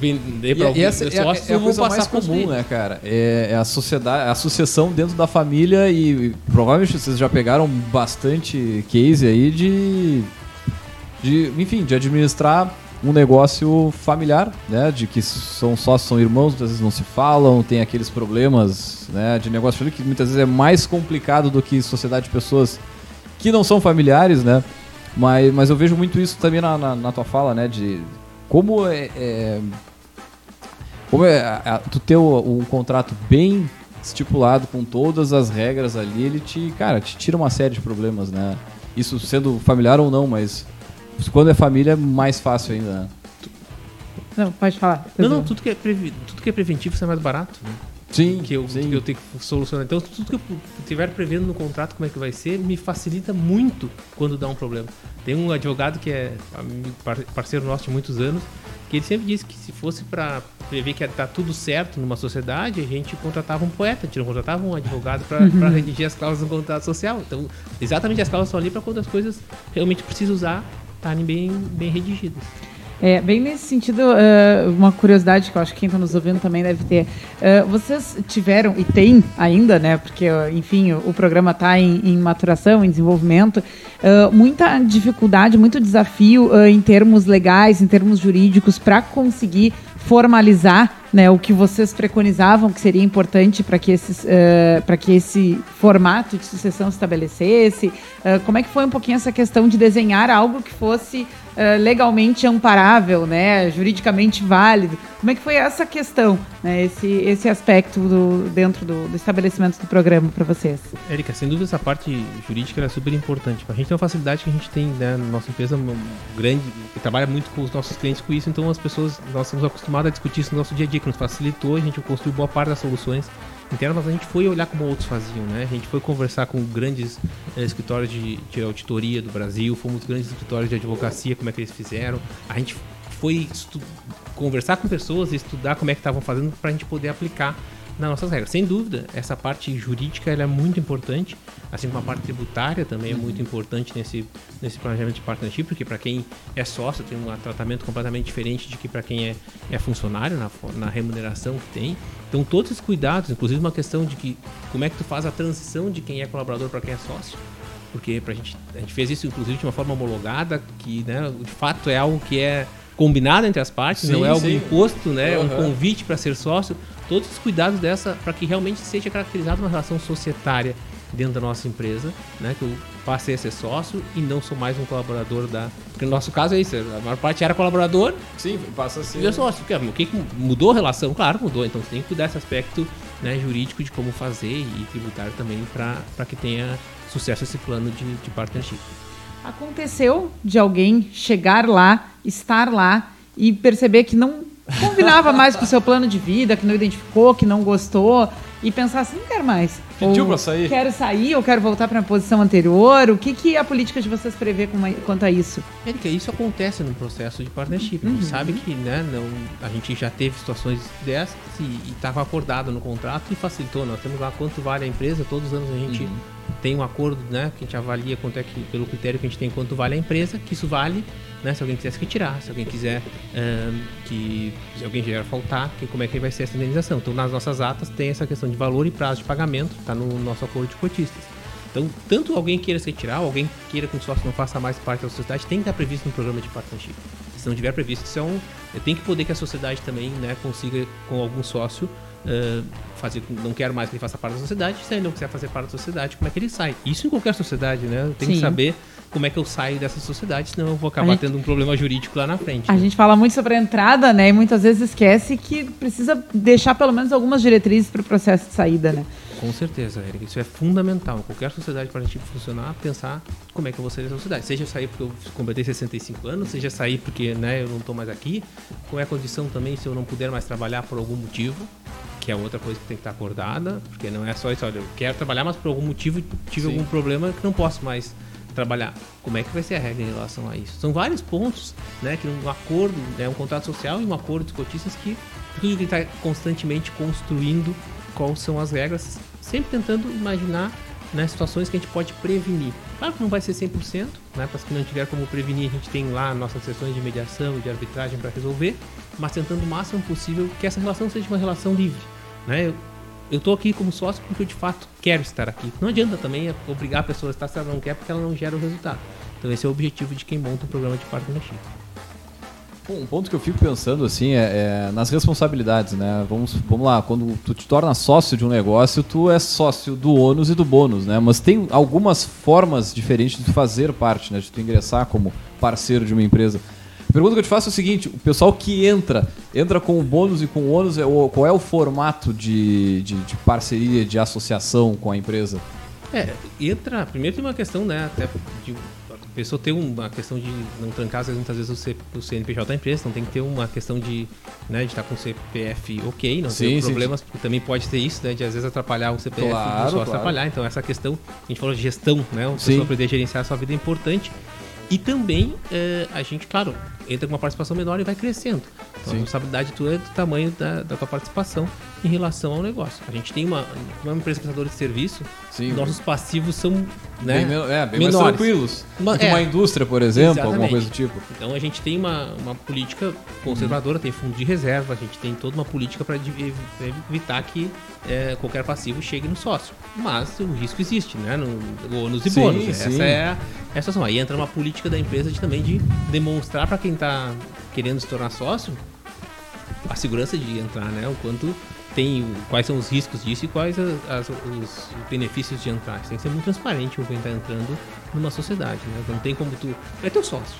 Speaker 3: vender para alguns
Speaker 1: sócios, é, é a coisa mais comum, né, cara? É, é, a sociedade, a associação dentro da família e provavelmente vocês já pegaram bastante case aí de de, enfim, de administrar um negócio familiar, né? De que são sócios, são irmãos, muitas vezes não se falam, tem aqueles problemas, né? De negócio que muitas vezes é mais complicado do que sociedade de pessoas que não são familiares, né? Mas, mas eu vejo muito isso também na, na, na tua fala, né? De como é, é como é a, tu ter um contrato bem estipulado com todas as regras ali, ele te, cara, te tira uma série de problemas, né? Isso sendo familiar ou não, mas quando é família é mais fácil ainda, né?
Speaker 2: Não, pode falar.
Speaker 3: Não, não, tudo que é, previ... tudo que é preventivo é mais barato. Né?
Speaker 1: Sim,
Speaker 3: que eu,
Speaker 1: sim.
Speaker 3: que eu tenho que solucionar. Então, tudo que eu estiver prevendo no contrato como é que vai ser, me facilita muito quando dá um problema. Tem um advogado que é parceiro nosso de muitos anos, que ele sempre disse que se fosse para prever que tá tudo certo numa sociedade, a gente contratava um poeta, a gente não contratava um advogado para uhum. redigir as cláusulas do contrato social. Então, exatamente as cláusulas são ali para quando as coisas realmente precisa usar estarem bem, bem redigidas.
Speaker 2: É, bem nesse sentido, uh, uma curiosidade que eu acho que quem está nos ouvindo também deve ter. Uh, vocês tiveram, e tem ainda, né? Porque, enfim, o, o programa está em, em, maturação, em desenvolvimento, uh, muita dificuldade, muito desafio em termos legais, em termos jurídicos, para conseguir formalizar né, o que vocês preconizavam que seria importante para que, uh, que esse formato de sucessão se estabelecesse? Uh, como é que foi um pouquinho essa questão de desenhar algo que fosse uh, legalmente amparável, né, juridicamente válido? Como é que foi essa questão, né, esse, esse aspecto do, dentro do, do estabelecimento do programa para vocês?
Speaker 3: Érica, sem dúvida essa parte jurídica é super importante. A gente tem uma facilidade que a gente tem né, nossa empresa grande, que trabalha muito com os nossos clientes com isso, então as pessoas, nós estamos acostumados a discutir isso no nosso dia a dia, que nos facilitou, a gente construiu boa parte das soluções internas, mas a gente foi olhar como outros faziam, né? A gente foi conversar com grandes eh, escritórios de, de, auditoria do Brasil, fomos grandes escritórios de advocacia, como é que eles fizeram. A gente foi conversar com pessoas e estudar como é que estavam fazendo para a gente poder aplicar nas nossas regras. Sem dúvida, essa parte jurídica é muito importante, assim como a parte tributária também é muito importante nesse, nesse planejamento de partnership, porque para quem é sócio tem um tratamento completamente diferente de que para quem é, é funcionário, na, na remuneração que tem. Então todos esses cuidados, inclusive uma questão de que como é que tu faz a transição de quem é colaborador para quem é sócio, porque pra gente, a gente fez isso inclusive de uma forma homologada, que né, de fato é algo que é combinado entre as partes, sim, não é algo sim. imposto, né? Uhum. É um convite para ser sócio. Todos os cuidados dessa para que realmente seja caracterizada uma relação societária dentro da nossa empresa, né? Que eu passei a ser sócio e não sou mais um colaborador da. Porque no nosso caso é isso, a maior parte era colaborador.
Speaker 1: Sim, passa a ser.
Speaker 3: E eu sócio. O que mudou a relação? Claro, mudou. Então você tem que cuidar desse aspecto né, jurídico de como fazer e tributário também para que tenha sucesso esse plano de, de partnership.
Speaker 2: Aconteceu de alguém chegar lá, estar lá e perceber que não combinava mais com o seu plano de vida, que não identificou, que não gostou, e pensar assim, não quero mais.
Speaker 1: Pediu
Speaker 2: Ou
Speaker 1: pra sair?
Speaker 2: Quero sair, ou quero voltar para a posição anterior. O que, que a política de vocês prevê com- quanto a isso?
Speaker 3: Érica, isso acontece no processo de partnership. A gente sabe que né, não, a gente já teve situações dessas e estava acordado no contrato e facilitou. Nós temos lá quanto vale a empresa, todos os anos a gente tem um acordo né, que a gente avalia quanto é que, pelo critério que a gente tem quanto vale a empresa, que isso vale, né, se alguém quiser se retirar, se alguém quiser ahn, que se alguém vier faltar, que, como é que vai ser essa indenização. Então nas nossas atas tem essa questão de valor e prazo de pagamento, está no nosso acordo de cotistas. Então, tanto alguém queira se retirar, ou alguém queira que o sócio não faça mais parte da sociedade, tem que estar previsto no programa de partnership. Se não tiver previsto, isso é um. Tem que poder que a sociedade também né, consiga, com algum sócio, eh, fazer. Não quero mais que ele faça parte da sociedade. Se ele não quiser fazer parte da sociedade, como é que ele sai? Isso em qualquer sociedade, né? Eu tenho que
Speaker 2: Sim.
Speaker 3: saber como é que eu saio dessa sociedade, senão eu vou
Speaker 2: A
Speaker 3: acabar
Speaker 2: gente-
Speaker 3: tendo um problema jurídico lá na frente.
Speaker 2: A
Speaker 3: né?
Speaker 2: gente fala muito sobre a entrada, né? E muitas vezes esquece que precisa deixar pelo menos algumas diretrizes para o processo de saída, né?
Speaker 3: Com certeza, Eric. Isso é fundamental. Qualquer sociedade para a gente funcionar, pensar como é que eu vou sair dessa sociedade. Seja sair porque eu completei 65 anos, seja sair porque né, eu não estou mais aqui. Qual é a condição também se eu não puder mais trabalhar por algum motivo, que é outra coisa que tem que estar acordada, porque não é só isso, olha, eu quero trabalhar, mas por algum motivo tive
Speaker 1: Sim.
Speaker 3: algum problema que não posso mais trabalhar. Como é que vai ser a regra em relação a isso? São vários pontos, né, que um acordo, né, um contrato social e um acordo de cotistas que tudo que está constantemente construindo quais são as regras, sempre tentando imaginar né, situações que a gente pode prevenir. Claro que não vai ser 100%, né, para que não tiver como prevenir, a gente tem lá nossas sessões de mediação e de arbitragem para resolver, mas tentando o máximo possível que essa relação seja uma relação livre. Né? Eu, eu tô aqui como sócio porque eu de fato quero estar aqui. Não adianta também obrigar a pessoa a estar se ela não quer porque ela não gera o resultado. Então esse é o objetivo de quem monta um programa de partnership.
Speaker 1: Um ponto que eu fico pensando assim é, é nas responsabilidades, né? Vamos, vamos lá, quando tu te torna sócio de um negócio, tu é sócio do ônus e do bônus, né? Mas tem algumas formas diferentes de tu fazer parte, né? De tu ingressar como parceiro de uma empresa. Pergunta que eu te faço é o seguinte: o pessoal que entra, entra com o bônus e com o ônus, é qual é o formato de, de, de parceria, de associação com a empresa?
Speaker 3: É, entra. Primeiro tem uma questão, né? Até de a pessoa ter uma questão de não trancar, às vezes, muitas vezes, o, C, o CNPJ da empresa, então tem que ter uma questão de, né, de estar com o CPF ok, não
Speaker 1: Sim,
Speaker 3: ter
Speaker 1: sim,
Speaker 3: problemas, porque também pode ter isso, né? De às vezes atrapalhar o CPF
Speaker 1: Claro,
Speaker 3: do sócio
Speaker 1: claro.
Speaker 3: atrapalhar. Então essa questão, a gente falou de gestão, né? O
Speaker 1: Sim.
Speaker 3: pessoa aprender a gerenciar a sua vida é importante. E também eh, a gente, claro, entra com uma participação menor e vai crescendo. Então
Speaker 1: Sim.
Speaker 3: a responsabilidade tua é do tamanho da, da tua participação em relação ao negócio. A gente tem uma, uma empresa prestadora de serviço,
Speaker 1: Sim.
Speaker 3: nossos passivos são né,
Speaker 1: Bem, é, bem mais
Speaker 3: menores.
Speaker 1: tranquilos.
Speaker 3: Uma- é.
Speaker 1: uma indústria, por exemplo, alguma
Speaker 3: Exatamente.
Speaker 1: coisa do tipo.
Speaker 3: Então a gente tem uma, uma política conservadora, tem fundo de reserva, a gente tem toda uma política para evitar que eh, qualquer passivo chegue no sócio. Mas o risco existe, né? No, ônus e
Speaker 1: Sim,
Speaker 3: bônus.
Speaker 1: sim.
Speaker 3: Essa é a, é a situação. Aí entra uma política da empresa de também de demonstrar para quem está querendo se tornar sócio a segurança de entrar, né? O quanto tem, quais são os riscos disso e quais as- as- os benefícios de entrar. Tem que ser muito transparente com quem está entrando numa sociedade, né? Não tem como tu. É teu sócio,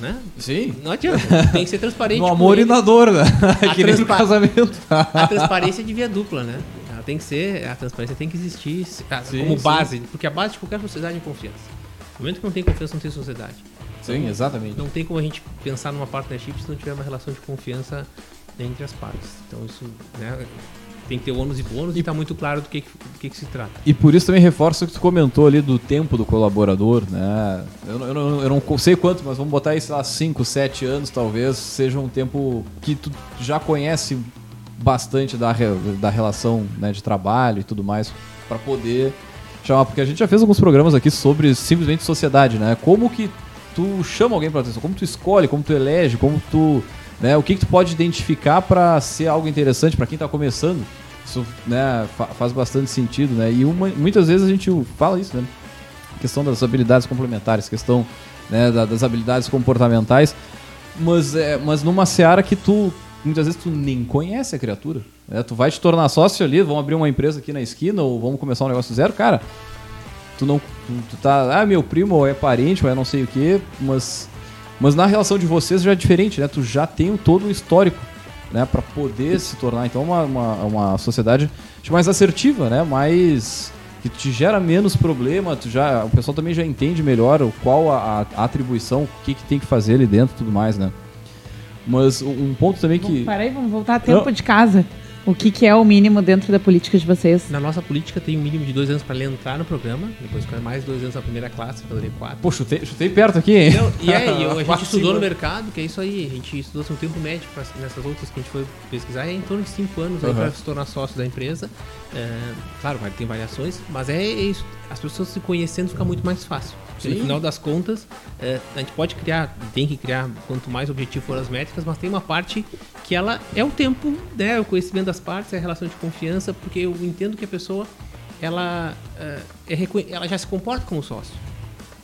Speaker 3: né?
Speaker 1: Sim.
Speaker 3: Não adianta. Tem que ser transparente.
Speaker 1: No amor e na dor, né?
Speaker 3: A
Speaker 1: que nem no casamento.
Speaker 3: A transparência é de via dupla, né? Ela tem que ser. A transparência tem que existir ah,
Speaker 1: Sim,
Speaker 3: como
Speaker 1: sim.
Speaker 3: base, porque a base de qualquer sociedade é confiança. No momento que não tem confiança, não tem sociedade.
Speaker 1: Sim, exatamente.
Speaker 3: Não tem como a gente pensar numa partnership se não tiver uma relação de confiança entre as partes. Então isso, né? Tem que ter ônus e bônus e tá muito claro do que, do que, que se trata.
Speaker 1: E por isso também reforça o que tu comentou ali do tempo do colaborador, né? Eu, não- eu não, eu não sei quanto, mas vamos botar aí, sei lá, 5, 7 anos talvez, seja um tempo que tu já conhece bastante da, da relação né, de trabalho e tudo mais, para poder chamar, porque a gente já fez alguns programas aqui sobre simplesmente sociedade, né? Como que tu chama alguém para atenção, como tu escolhe, como tu elege, como tu, né, o que que tu pode identificar para ser algo interessante para quem tá começando. Isso, né, fa- faz bastante sentido, né? E uma- muitas vezes a gente fala isso, né? Questão das habilidades complementares, questão né, da- das habilidades comportamentais, mas, é, mas numa seara que tu muitas vezes tu nem conhece a criatura. né? Tu vai te tornar sócio ali, vamos abrir uma empresa aqui na esquina ou vamos começar um negócio zero, cara. Tu não, tu, tu tá, ah, meu primo ou é parente ou é não sei o que, mas, mas na relação de vocês já é diferente, né? Tu já tem todo o histórico, né, para poder se tornar então uma, uma, uma sociedade mais assertiva, né? Mais que te gera menos problema, tu já, o pessoal também já entende melhor o, qual a, a atribuição, o que, que tem que fazer ali dentro e tudo mais, né? Mas um ponto também que.
Speaker 2: Peraí, vamos voltar a tempo Não. de casa. O que, que, é o mínimo dentro da política de vocês?
Speaker 3: Na nossa política tem um mínimo de dois anos para ele entrar no programa, depois ficar mais dois anos na primeira classe, fazer quatro.
Speaker 1: Pô, chutei, chutei perto aqui, hein? Não,
Speaker 3: e é, a gente estudou no mercado, que é isso aí, a gente estudou assim, um tempo médio pra, nessas outras que a gente foi pesquisar, é em torno de cinco anos uhum. para se tornar sócio da empresa. É, claro, tem variações, mas é isso, as pessoas se conhecendo fica muito mais fácil. No final das contas, é, a gente pode criar, tem que criar, quanto mais objetivo for as métricas, mas tem uma parte que ela é o tempo, né, o conhecimento das partes, é a relação de confiança, porque eu entendo que a pessoa ela, é, é ela já se comporta como sócio.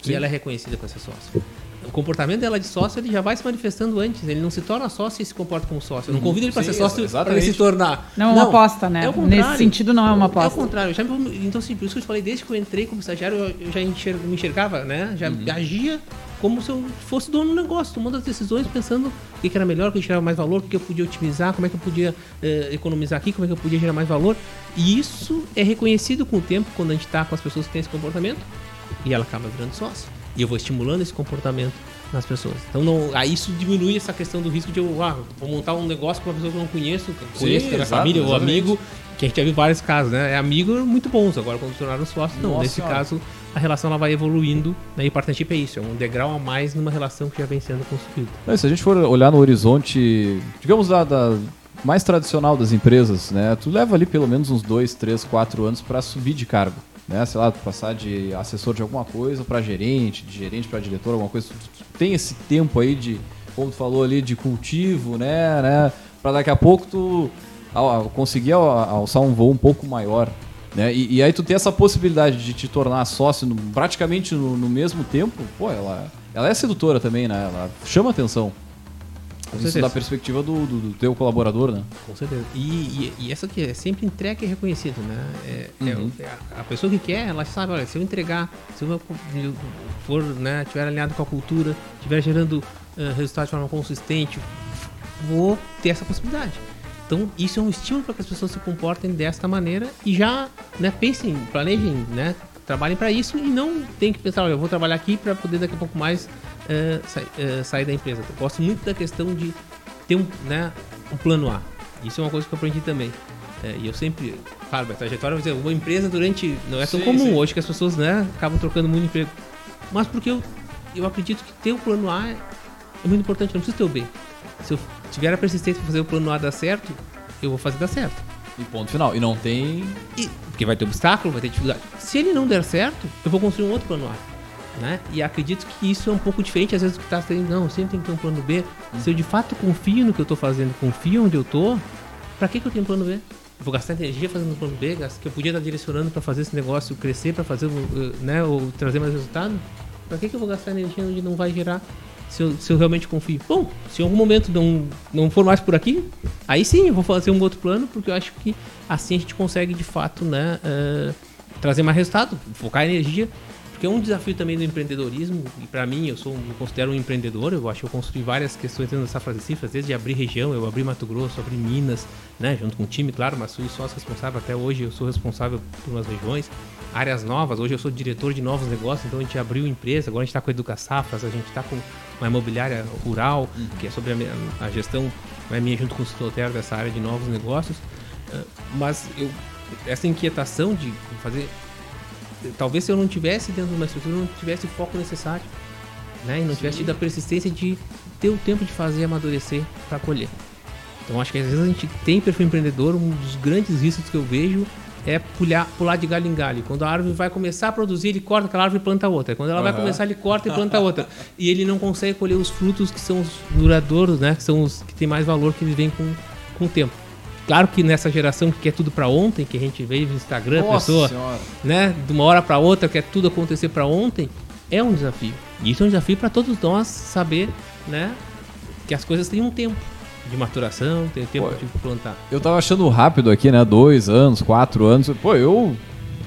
Speaker 3: Sim. E ela é reconhecida com esse sócio o comportamento dela de sócio ele já vai se manifestando antes. Ele não se torna sócio e se comporta como sócio. Eu não convido ele para ser sócio para ele se tornar.
Speaker 2: Não é uma aposta, né? É Nesse sentido, não é uma aposta. É
Speaker 3: o contrário. Já, então, assim, por isso que eu te falei, desde que eu entrei como estagiário, eu, já enxerga, me enxergava, né? Já uhum. agia como se eu fosse dono do negócio, tomando as decisões, pensando o que, era melhor, o que gerava mais valor, o que eu podia otimizar, como é que eu podia eh, economizar aqui, como é que eu podia gerar mais valor. E isso é reconhecido com o tempo, quando a gente está com as pessoas que têm esse comportamento, e ela acaba virando sócio. E eu vou estimulando esse comportamento nas pessoas. Então não, aí isso diminui essa questão do risco de eu ah, vou montar um negócio com uma pessoa que eu não conheço, que conheço, que é da família ou amigo, que a gente já viu vários casos, né? É amigo muito bons, agora quando tornaram sócios, não. Nossa, Nesse caso, a relação ela vai evoluindo, né? E partnership é isso, é um degrau a mais numa relação que já vem sendo construída.
Speaker 1: se a gente for olhar no horizonte, digamos da mais tradicional das empresas, né? Tu leva ali pelo menos uns dois, três, quatro anos para subir de cargo né? Sei lá, passar de assessor de alguma coisa para gerente, de gerente para diretor, alguma coisa. Tem esse tempo aí de, como tu falou ali, de cultivo, né? né? Para daqui a pouco tu conseguir alçar um voo um pouco maior. Né? E, e, aí tu tem essa possibilidade de te tornar sócio no, praticamente no, no, mesmo tempo, pô, ela, ela é sedutora também, né? Ela chama atenção. Com Isso certeza. da perspectiva do, do, do, teu colaborador, né?
Speaker 3: Com certeza. E, e, e essa aqui é sempre entrega e reconhecido, né? É, é uhum. é, a pessoa que quer, ela sabe, olha, se eu entregar, se eu for, né, tiver alinhado com a cultura, estiver gerando uh, resultados de forma consistente, vou ter essa possibilidade. Então, isso é um estímulo para que as pessoas se comportem desta maneira e já né, pensem, planejem, né, trabalhem para isso e não tem que pensar, olha, eu vou trabalhar aqui para poder daqui a pouco mais uh, sair da empresa. Eu gosto muito da questão de ter um, né, um plano A. Isso é uma coisa que eu aprendi também. É, e eu sempre, claro, minha trajetória, dizer, uma empresa durante. Não é tão sim, comum sim. hoje que as pessoas né, acabam trocando muito emprego. Mas porque eu, eu acredito que ter o um plano A é muito importante, não precisa ter o B. Se eu tiver a persistência para fazer o plano A dar certo, eu vou fazer dar certo.
Speaker 1: E ponto final. E não tem.
Speaker 3: E, porque vai ter obstáculo, vai ter dificuldade. Se ele não der certo, eu vou construir um outro plano A. Né? E acredito que isso é um pouco diferente às vezes do que está sendo, não, sempre tem que ter um plano B. Hum. Se eu de fato confio no que eu estou fazendo, confio onde eu estou, para que, que eu tenho plano B? Vou gastar energia fazendo um plano B, que eu podia estar direcionando para fazer esse negócio crescer, para fazer, né, ou trazer mais resultado. Para que, que eu vou gastar energia onde não vai gerar? Se eu, se eu realmente confio. Bom, se em algum momento não, não for mais por aqui, aí sim eu vou fazer um outro plano, porque eu acho que assim a gente consegue de fato, né, uh, trazer mais resultado, focar energia porque é um desafio também do empreendedorismo, e para mim, eu sou, me considero um empreendedor, eu acho que eu construí várias questões dentro da Safra de Cifras, desde abrir região, eu abri Mato Grosso, abri Minas, né, junto com o time, claro, mas fui sócio responsável até hoje, eu sou responsável por umas regiões, áreas novas, hoje eu sou diretor de novos negócios, então a gente abriu empresa, agora a gente está com a Educa Safras, a gente está com uma imobiliária rural, uhum. que é sobre a, minha, a gestão né, minha junto com o Citotero dessa área de novos negócios, ah, mas eu, essa inquietação de fazer talvez se eu não tivesse dentro de uma estrutura, não tivesse o foco necessário, né? E não Sim. tivesse tido a persistência de ter o tempo de fazer amadurecer para colher. Então acho que às vezes a gente tem perfil empreendedor, um dos grandes riscos que eu vejo é pular, pular de galho em galho. Quando a árvore vai começar a produzir, ele corta aquela árvore e planta outra. Quando ela uhum. vai começar, ele corta e planta outra. e ele não consegue colher os frutos que são os duradouros, né? Que são os que têm mais valor, que eles vêm com, com o tempo. Claro que nessa geração que quer tudo para ontem, que a gente vê no Instagram, Nossa pessoa, senhora. né, de uma hora para outra quer tudo acontecer para ontem, é um desafio. E isso é um desafio para todos nós saber, né, que as coisas têm um tempo de maturação, tem tempo Pô, de plantar.
Speaker 1: Eu tava achando rápido aqui, né, dois anos, quatro anos. Pô, eu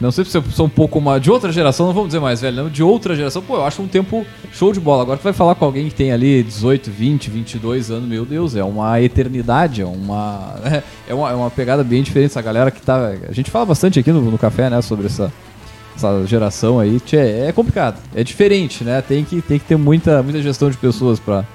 Speaker 1: não sei se eu sou um pouco uma, de outra geração, não vamos dizer mais velho, não, de outra geração. Pô, eu acho um tempo show de bola. Agora tu vai falar com alguém que tem ali 18, 20, 22 anos, meu Deus, é uma eternidade, é uma, é uma, é uma pegada bem diferente. Essa galera que tá. A gente fala bastante aqui no, no café, né, sobre essa, essa geração aí, tchê, é complicado. É diferente, né? Tem que, tem que ter muita, muita gestão de pessoas para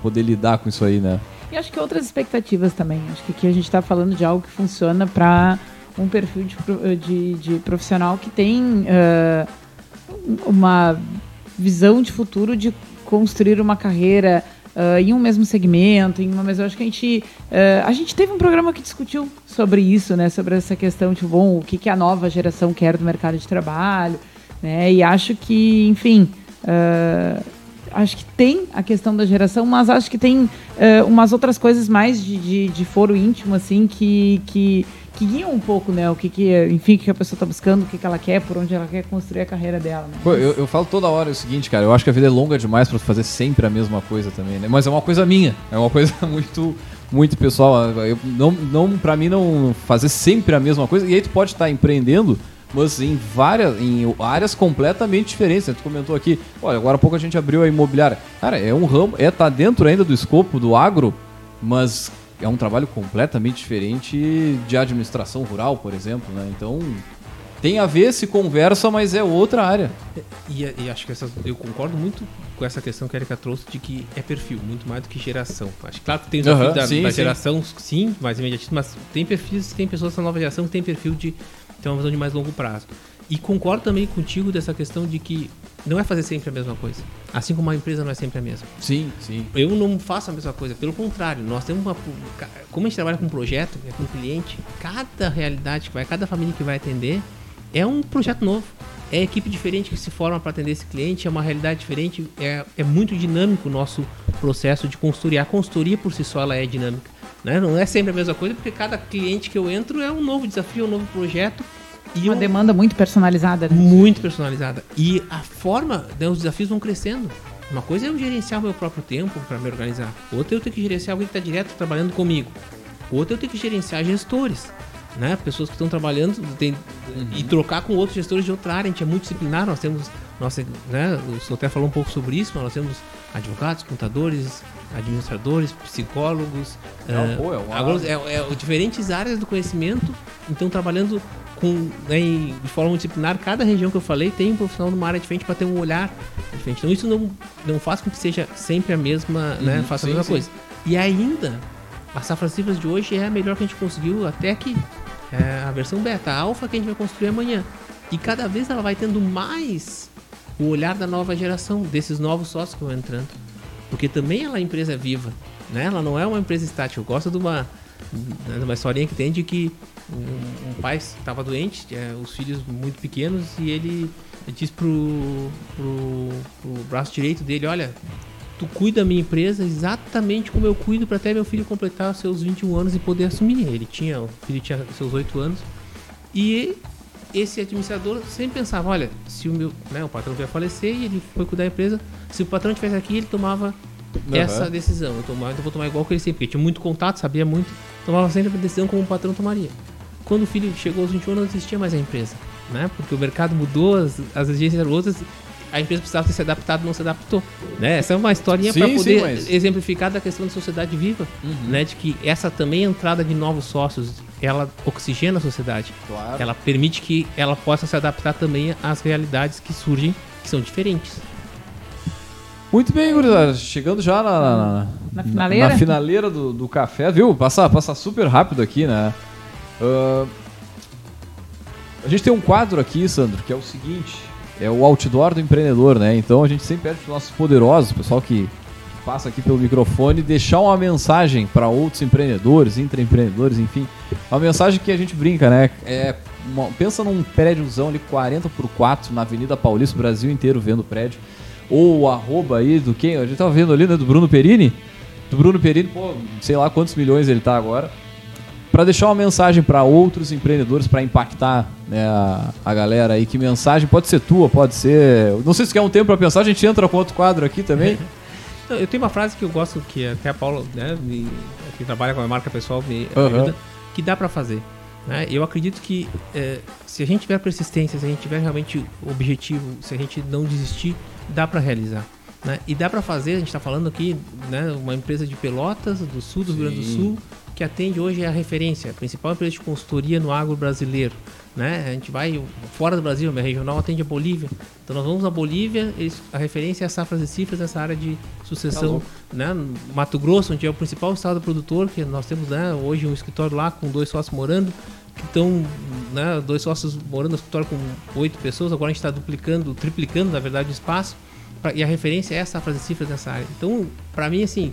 Speaker 1: poder lidar com isso aí, né?
Speaker 2: E acho que outras expectativas também. Acho que aqui a gente está falando de algo que funciona para um perfil de, de, de, profissional que tem uh, uma visão de futuro de construir uma carreira uh, em um mesmo segmento, em uma mesma. Acho que a gente uh, a gente teve um programa que discutiu sobre isso, né? Sobre essa questão de bom, o que, que a nova geração quer do mercado de trabalho, né? E acho que, enfim. Acho que tem a questão da geração, mas acho que tem uh, umas outras coisas mais de, de, de, foro íntimo, assim, que, que, que guiam um pouco, né? O que, que enfim, que a pessoa está buscando, o que, que ela quer, por onde ela quer construir a carreira dela. Né?
Speaker 1: Pô, eu, eu falo toda hora o seguinte, cara, eu acho que a vida é longa demais para fazer sempre a mesma coisa também, né? Mas é uma coisa minha, é uma coisa muito muito pessoal. Eu, não, não, para mim, não fazer sempre a mesma coisa. E aí tu pode estar tá empreendendo mas em várias, em áreas completamente diferentes. Né? Tu comentou aqui, olha, agora há pouco a gente abriu a imobiliária. Cara, é um ramo, é tá dentro ainda do escopo do agro, mas é um trabalho completamente diferente de administração rural, por exemplo, né? Então, tem a ver, se conversa, mas é outra área.
Speaker 3: E, e acho que essa, eu concordo muito com essa questão que a Erika trouxe de que é perfil, muito mais do que geração. Acho que, claro que tem o desafio uhum, da, sim, da, geração, sim, sim mais imediatista, mas tem perfis, tem pessoas da nova geração que tem perfil de ter uma visão de mais longo prazo. E concordo também contigo dessa questão de que não é fazer sempre a mesma coisa. Assim como uma empresa não é sempre a mesma.
Speaker 1: Sim, sim.
Speaker 3: Eu não faço a mesma coisa. Pelo contrário, nós temos uma. Como a gente trabalha com um projeto, é com um cliente, cada realidade que vai, cada família que vai atender é um projeto novo. É equipe diferente que se forma para atender esse cliente, é uma realidade diferente. É, é muito dinâmico o nosso processo de consultoria. A consultoria por si só ela é dinâmica. Né? Não é sempre a mesma coisa, porque cada cliente que eu entro é um novo desafio, um novo projeto.
Speaker 2: E uma eu... demanda muito personalizada. Né?
Speaker 3: Muito personalizada. E a forma, né, os desafios vão crescendo. Uma coisa é eu gerenciar o meu próprio tempo para me organizar. Outra é eu ter que gerenciar alguém que está direto trabalhando comigo. Outra é eu ter que gerenciar gestores. Né? Pessoas que estão trabalhando tem, uhum. e trocar com outros gestores de outra área. A gente é multidisciplinar, nós temos, nossa, né, o senhor até falou um pouco sobre isso, mas nós temos advogados, contadores, administradores, psicólogos,
Speaker 1: Não, uh, pô, é, uma...
Speaker 3: é, é, diferentes áreas do conhecimento, então trabalhando com, né, de forma multidisciplinar, cada região que eu falei tem um profissional numa área diferente para ter um olhar diferente. Então isso não, não faz com que seja sempre a mesma, né, uhum, né, faça sim, a mesma sim. coisa. E ainda, as safras livres de hoje é a melhor que a gente conseguiu até aqui. É a versão beta, a alfa que a gente vai construir amanhã. E cada vez ela vai tendo mais o olhar da nova geração, desses novos sócios que vão entrando. Porque também ela é empresa viva, né? Ela não é uma empresa estática. Eu gosto de uma, de uma historinha que tem de que um, um pai estava doente, é, os filhos muito pequenos, e ele, ele disse pro, pro, pro braço direito dele, olha, tu cuida da minha empresa exatamente como eu cuido para até meu filho completar seus 21 anos e poder assumir. Ele tinha, o filho tinha seus 8 anos. E esse administrador sempre pensava, olha, se o meu, né, o patrão vai falecer e ele foi cuidar da empresa, se o patrão estivesse aqui, ele tomava uhum. essa decisão. Eu, tomava, então vou tomar igual que ele sempre, porque tinha muito contato, sabia muito, tomava sempre a decisão como o patrão tomaria. Quando o filho chegou aos 21 anos, não existia mais a empresa, né? Porque o mercado mudou, as, as exigências eram outras, a empresa precisava ter se adaptado, não se adaptou. Né? Essa é uma historinha para poder sim, mas... exemplificar da questão da sociedade viva, uhum. né? De que essa também entrada de novos sócios, ela oxigena a sociedade. Claro. Ela permite que ela possa se adaptar também às realidades que surgem, que são diferentes.
Speaker 1: Muito bem, gurizada. Chegando já na, na,
Speaker 2: na finaleira,
Speaker 1: na finaleira do, do, café, viu? Passa, passa super rápido aqui, né? Uh, a gente tem um quadro aqui, Sandro, que é o seguinte: é o outdoor do empreendedor, né? Então a gente sempre pede para os nossos poderosos, pessoal que passa aqui pelo microfone, deixar uma mensagem para outros empreendedores, intraempreendedores, enfim. Uma mensagem que a gente brinca, né? É, uma, pensa num prédiozão ali 40 por 4 na Avenida Paulista, o Brasil inteiro vendo prédio. Ou o arroba aí do quem? A gente tava vendo ali, né? Do Bruno Perini. Do Bruno Perini, pô, sei lá quantos milhões ele tá agora para deixar uma mensagem para outros empreendedores, para impactar né, a, a, galera aí. Que mensagem pode ser tua, pode ser. Não sei se quer um tempo para pensar, a gente entra com outro quadro aqui também.
Speaker 3: eu tenho uma frase que eu gosto, que até a Paula, né, me, que trabalha com a marca pessoal, me uhum. ajuda, que dá para fazer. Né? Eu acredito que é, se a gente tiver persistência, se a gente tiver realmente objetivo, se a gente não desistir, dá para realizar. Né? E dá para fazer, a gente está falando aqui, né, uma empresa de Pelotas, do sul do Rio Grande do Sul, que atende hoje é a referência, a principal empresa de consultoria no agro brasileiro. Né? A gente vai fora do Brasil, a minha regional atende a Bolívia. Então nós vamos à Bolívia, eles, a referência é as safras e cifras nessa área de sucessão. Tá né? Mato Grosso, onde é o principal estado produtor, que nós temos né, hoje um escritório lá com dois sócios morando, que estão, né, dois sócios morando no escritório com oito pessoas, agora a gente está duplicando, triplicando, na verdade, o espaço. Pra, e a referência é essa safras e cifras nessa área. Então, para mim, assim,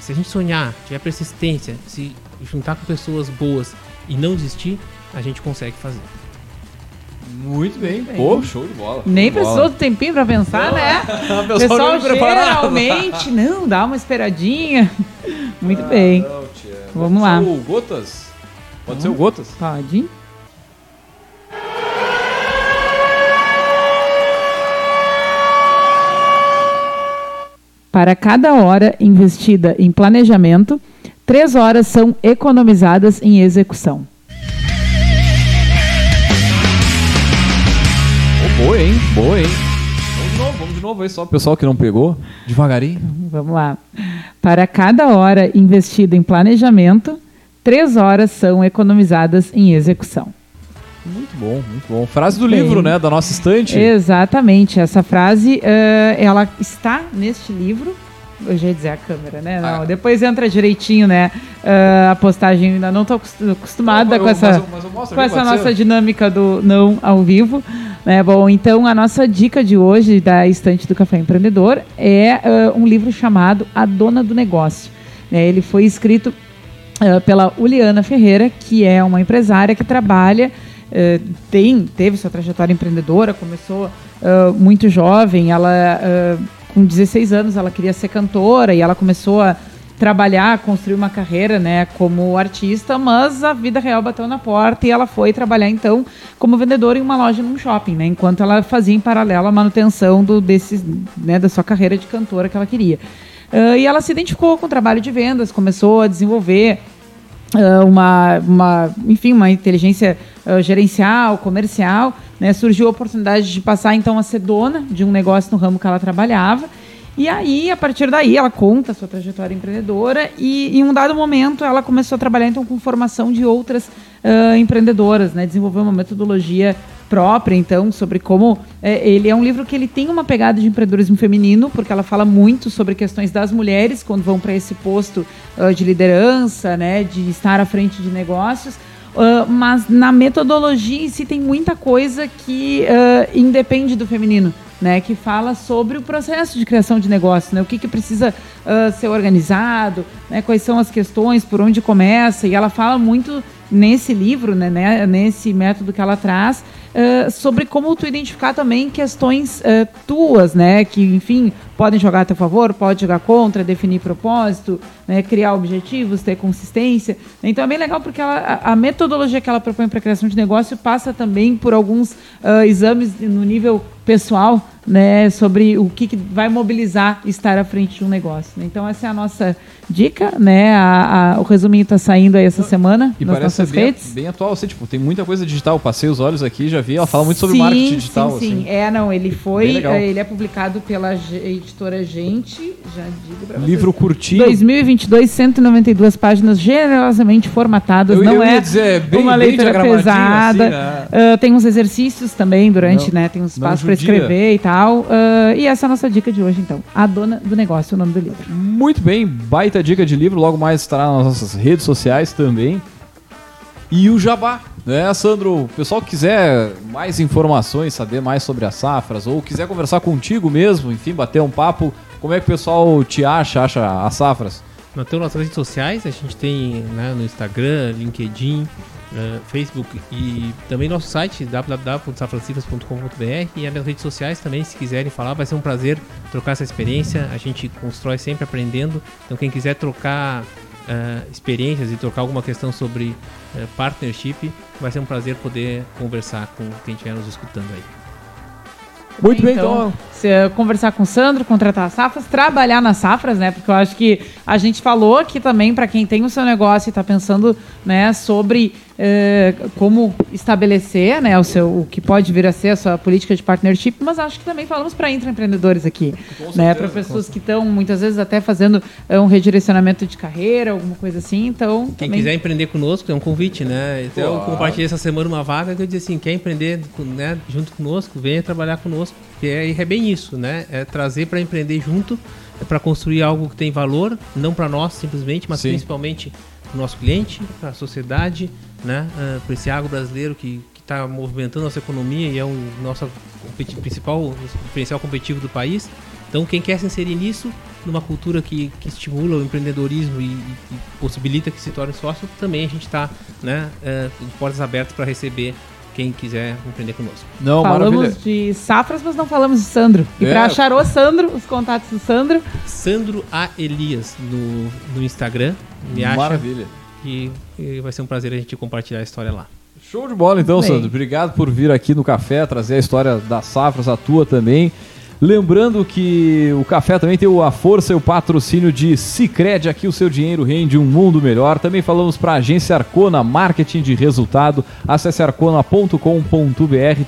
Speaker 3: se a gente sonhar, tiver persistência, se juntar com pessoas boas e não desistir, a gente consegue fazer.
Speaker 1: Muito bem, bem. Pô, show de bola.
Speaker 2: Nem precisou do tempinho pra pensar, não. né? O pessoal geralmente, não, dá uma esperadinha. Muito ah, bem. Não, Vamos lá.
Speaker 1: O Gotas? Pode ser o Gotas?
Speaker 2: Pode. Para cada hora investida em planejamento, três horas são economizadas em execução.
Speaker 1: Boa, hein? Boa, hein? Vamos de novo, vamos de novo aí só o pessoal que não pegou. Devagarinho.
Speaker 2: Vamos lá. Para cada hora investida em planejamento, três horas são economizadas em execução.
Speaker 1: Muito bom, muito bom. Frase do livro, né? Da nossa estante.
Speaker 2: Exatamente. Essa frase, uh, ela está neste livro eu já ia dizer a câmera, né? Não, ah. depois entra direitinho, né? Uh, a postagem, ainda não estou acostumada eu, eu, com essa, mas eu, mas com essa nossa dinâmica do não ao vivo. Né? Bom, então a nossa dica de hoje da estante do Café Empreendedor é uh, um livro chamado A Dona do Negócio. Né? Ele foi escrito pela Uliana Ferreira, que é uma empresária que trabalha, tem, teve sua trajetória empreendedora, começou muito jovem, ela com 16 anos ela queria ser cantora e ela começou a trabalhar, construir uma carreira, né, como artista, mas a vida real bateu na porta e ela foi trabalhar então como vendedora em uma loja num shopping, né, enquanto ela fazia em paralelo a manutenção do desses, né, da sua carreira de cantora que ela queria. Uh, e ela se identificou com o trabalho de vendas, começou a desenvolver uh, uma, uma, enfim, uma inteligência uh, gerencial, comercial, né, surgiu a oportunidade de passar então a ser dona de um negócio no ramo que ela trabalhava. E aí, a partir daí, ela conta a sua trajetória empreendedora e, em um dado momento, ela começou a trabalhar então com formação de outras uh, empreendedoras, né? Desenvolveu uma metodologia própria, então, sobre como é, ele é um livro que ele tem uma pegada de empreendedorismo feminino, porque ela fala muito sobre questões das mulheres quando vão para esse posto uh, de liderança, né? De estar à frente de negócios Uh, mas na metodologia em si tem muita coisa que uh, independe do feminino, né? Que fala sobre o processo de criação de negócio, né? O que, que precisa uh, ser organizado, né? Quais são as questões, por onde começa. E ela fala muito nesse livro, né? né nesse método que ela traz, sobre como tu identificar também questões tuas, né? Que, enfim, podem jogar a teu favor, pode jogar contra, definir propósito, né, criar objetivos, ter consistência. Então é bem legal porque ela, a, metodologia que ela propõe para criação de negócio passa também por alguns uh, exames no nível pessoal, né, sobre o que, que, vai mobilizar estar à frente de um negócio. Então essa é a nossa dica, né? A, a, o resuminho está saindo aí essa semana
Speaker 1: e nossas bem, bem atual, assim, tipo, tem muita coisa digital. Passei os olhos aqui, já vi. Ela fala muito sobre sim, marketing digital. Sim, sim.
Speaker 2: Assim. É, não, ele foi, ele é publicado pela editora Gente, já digo pra
Speaker 1: vocês. Livro curtinho.
Speaker 2: 2022, 192 páginas generosamente formatadas. Eu, não eu é dizer, bem, uma leitura pesada. Assim, né? uh, tem uns exercícios também durante, não, né? Tem uns espaços para escrever e tal. Uh, e essa é a nossa dica de hoje, então. A Dona do Negócio, o nome do livro.
Speaker 1: Muito bem, baita dica de livro. Logo mais estará nas nossas redes sociais também. E o Jabá, né, Sandro? O pessoal quiser mais informações, saber mais sobre as safras, ou quiser conversar contigo mesmo, enfim, bater um papo, como é que o pessoal te acha, acha as safras?
Speaker 3: Nós temos nossas redes sociais, a gente tem né, no Instagram, LinkedIn, uh, Facebook e também nosso site www.safracifras.com.br e as redes sociais também, se quiserem falar, vai ser um prazer trocar essa experiência. A gente constrói sempre aprendendo, então quem quiser trocar uh, experiências e trocar alguma questão sobre uh, partnership, vai ser um prazer poder conversar com quem estiver nos escutando aí.
Speaker 2: Muito bem, então. então. conversar com o Sandro, contratar as safras, trabalhar nas safras, né? Porque eu acho que a gente falou aqui também para quem tem o seu negócio e está pensando, né, sobre é, como estabelecer né, o, seu, o que pode vir a ser a sua política de partnership, mas acho que também falamos para intraempreendedores aqui. Né, para pessoas que estão, muitas vezes, até fazendo é, um redirecionamento de carreira, alguma coisa assim. Então,
Speaker 3: Quem
Speaker 2: também...
Speaker 3: quiser empreender conosco, é um convite, né? Então, eu compartilhei essa semana uma vaga que eu disse assim, quer empreender né, junto conosco, venha trabalhar conosco. E é, é bem isso, né? É trazer para empreender junto, é para construir algo que tem valor, não para nós simplesmente, mas Sim. principalmente para o nosso cliente, para a sociedade, né? Uh, para esse agro brasileiro que está movimentando nossa economia e é o nosso principal diferencial competitivo do país. Então, quem quer se inserir nisso, numa cultura que, que estimula o empreendedorismo e, e, e possibilita que se torne sócio, também a gente está né, uh, portas abertas para receber quem quiser empreender conosco.
Speaker 2: Não, falamos maravilha. de safras, mas não falamos de Sandro. E é. para achar o Sandro, os contatos do Sandro.
Speaker 3: Sandro A. Elias no, no Instagram. Me acha.
Speaker 1: Maravilha.
Speaker 3: E, e, vai ser um prazer a gente compartilhar a história lá.
Speaker 1: Show de bola então, Bem. Sandro. Obrigado por vir aqui no café, trazer a história das safras, a tua também. Lembrando que o café também tem a força e o patrocínio de Cicred, aqui o seu dinheiro rende um mundo melhor. Também falamos para a agência Arcona, marketing de resultado. Acesse arcona.com.br,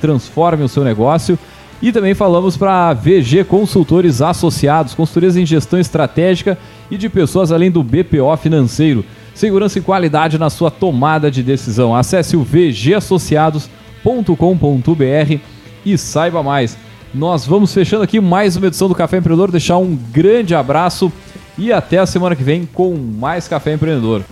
Speaker 1: transforme o seu negócio. E também falamos para VG Consultores Associados, consultorias em gestão estratégica e de pessoas além do BPO financeiro. Segurança e qualidade na sua tomada de decisão. Acesse o vgassociados.com.br e saiba mais. Nós vamos fechando aqui mais uma edição do Café Empreendedor. Deixar um grande abraço e até a semana que vem com mais Café Empreendedor.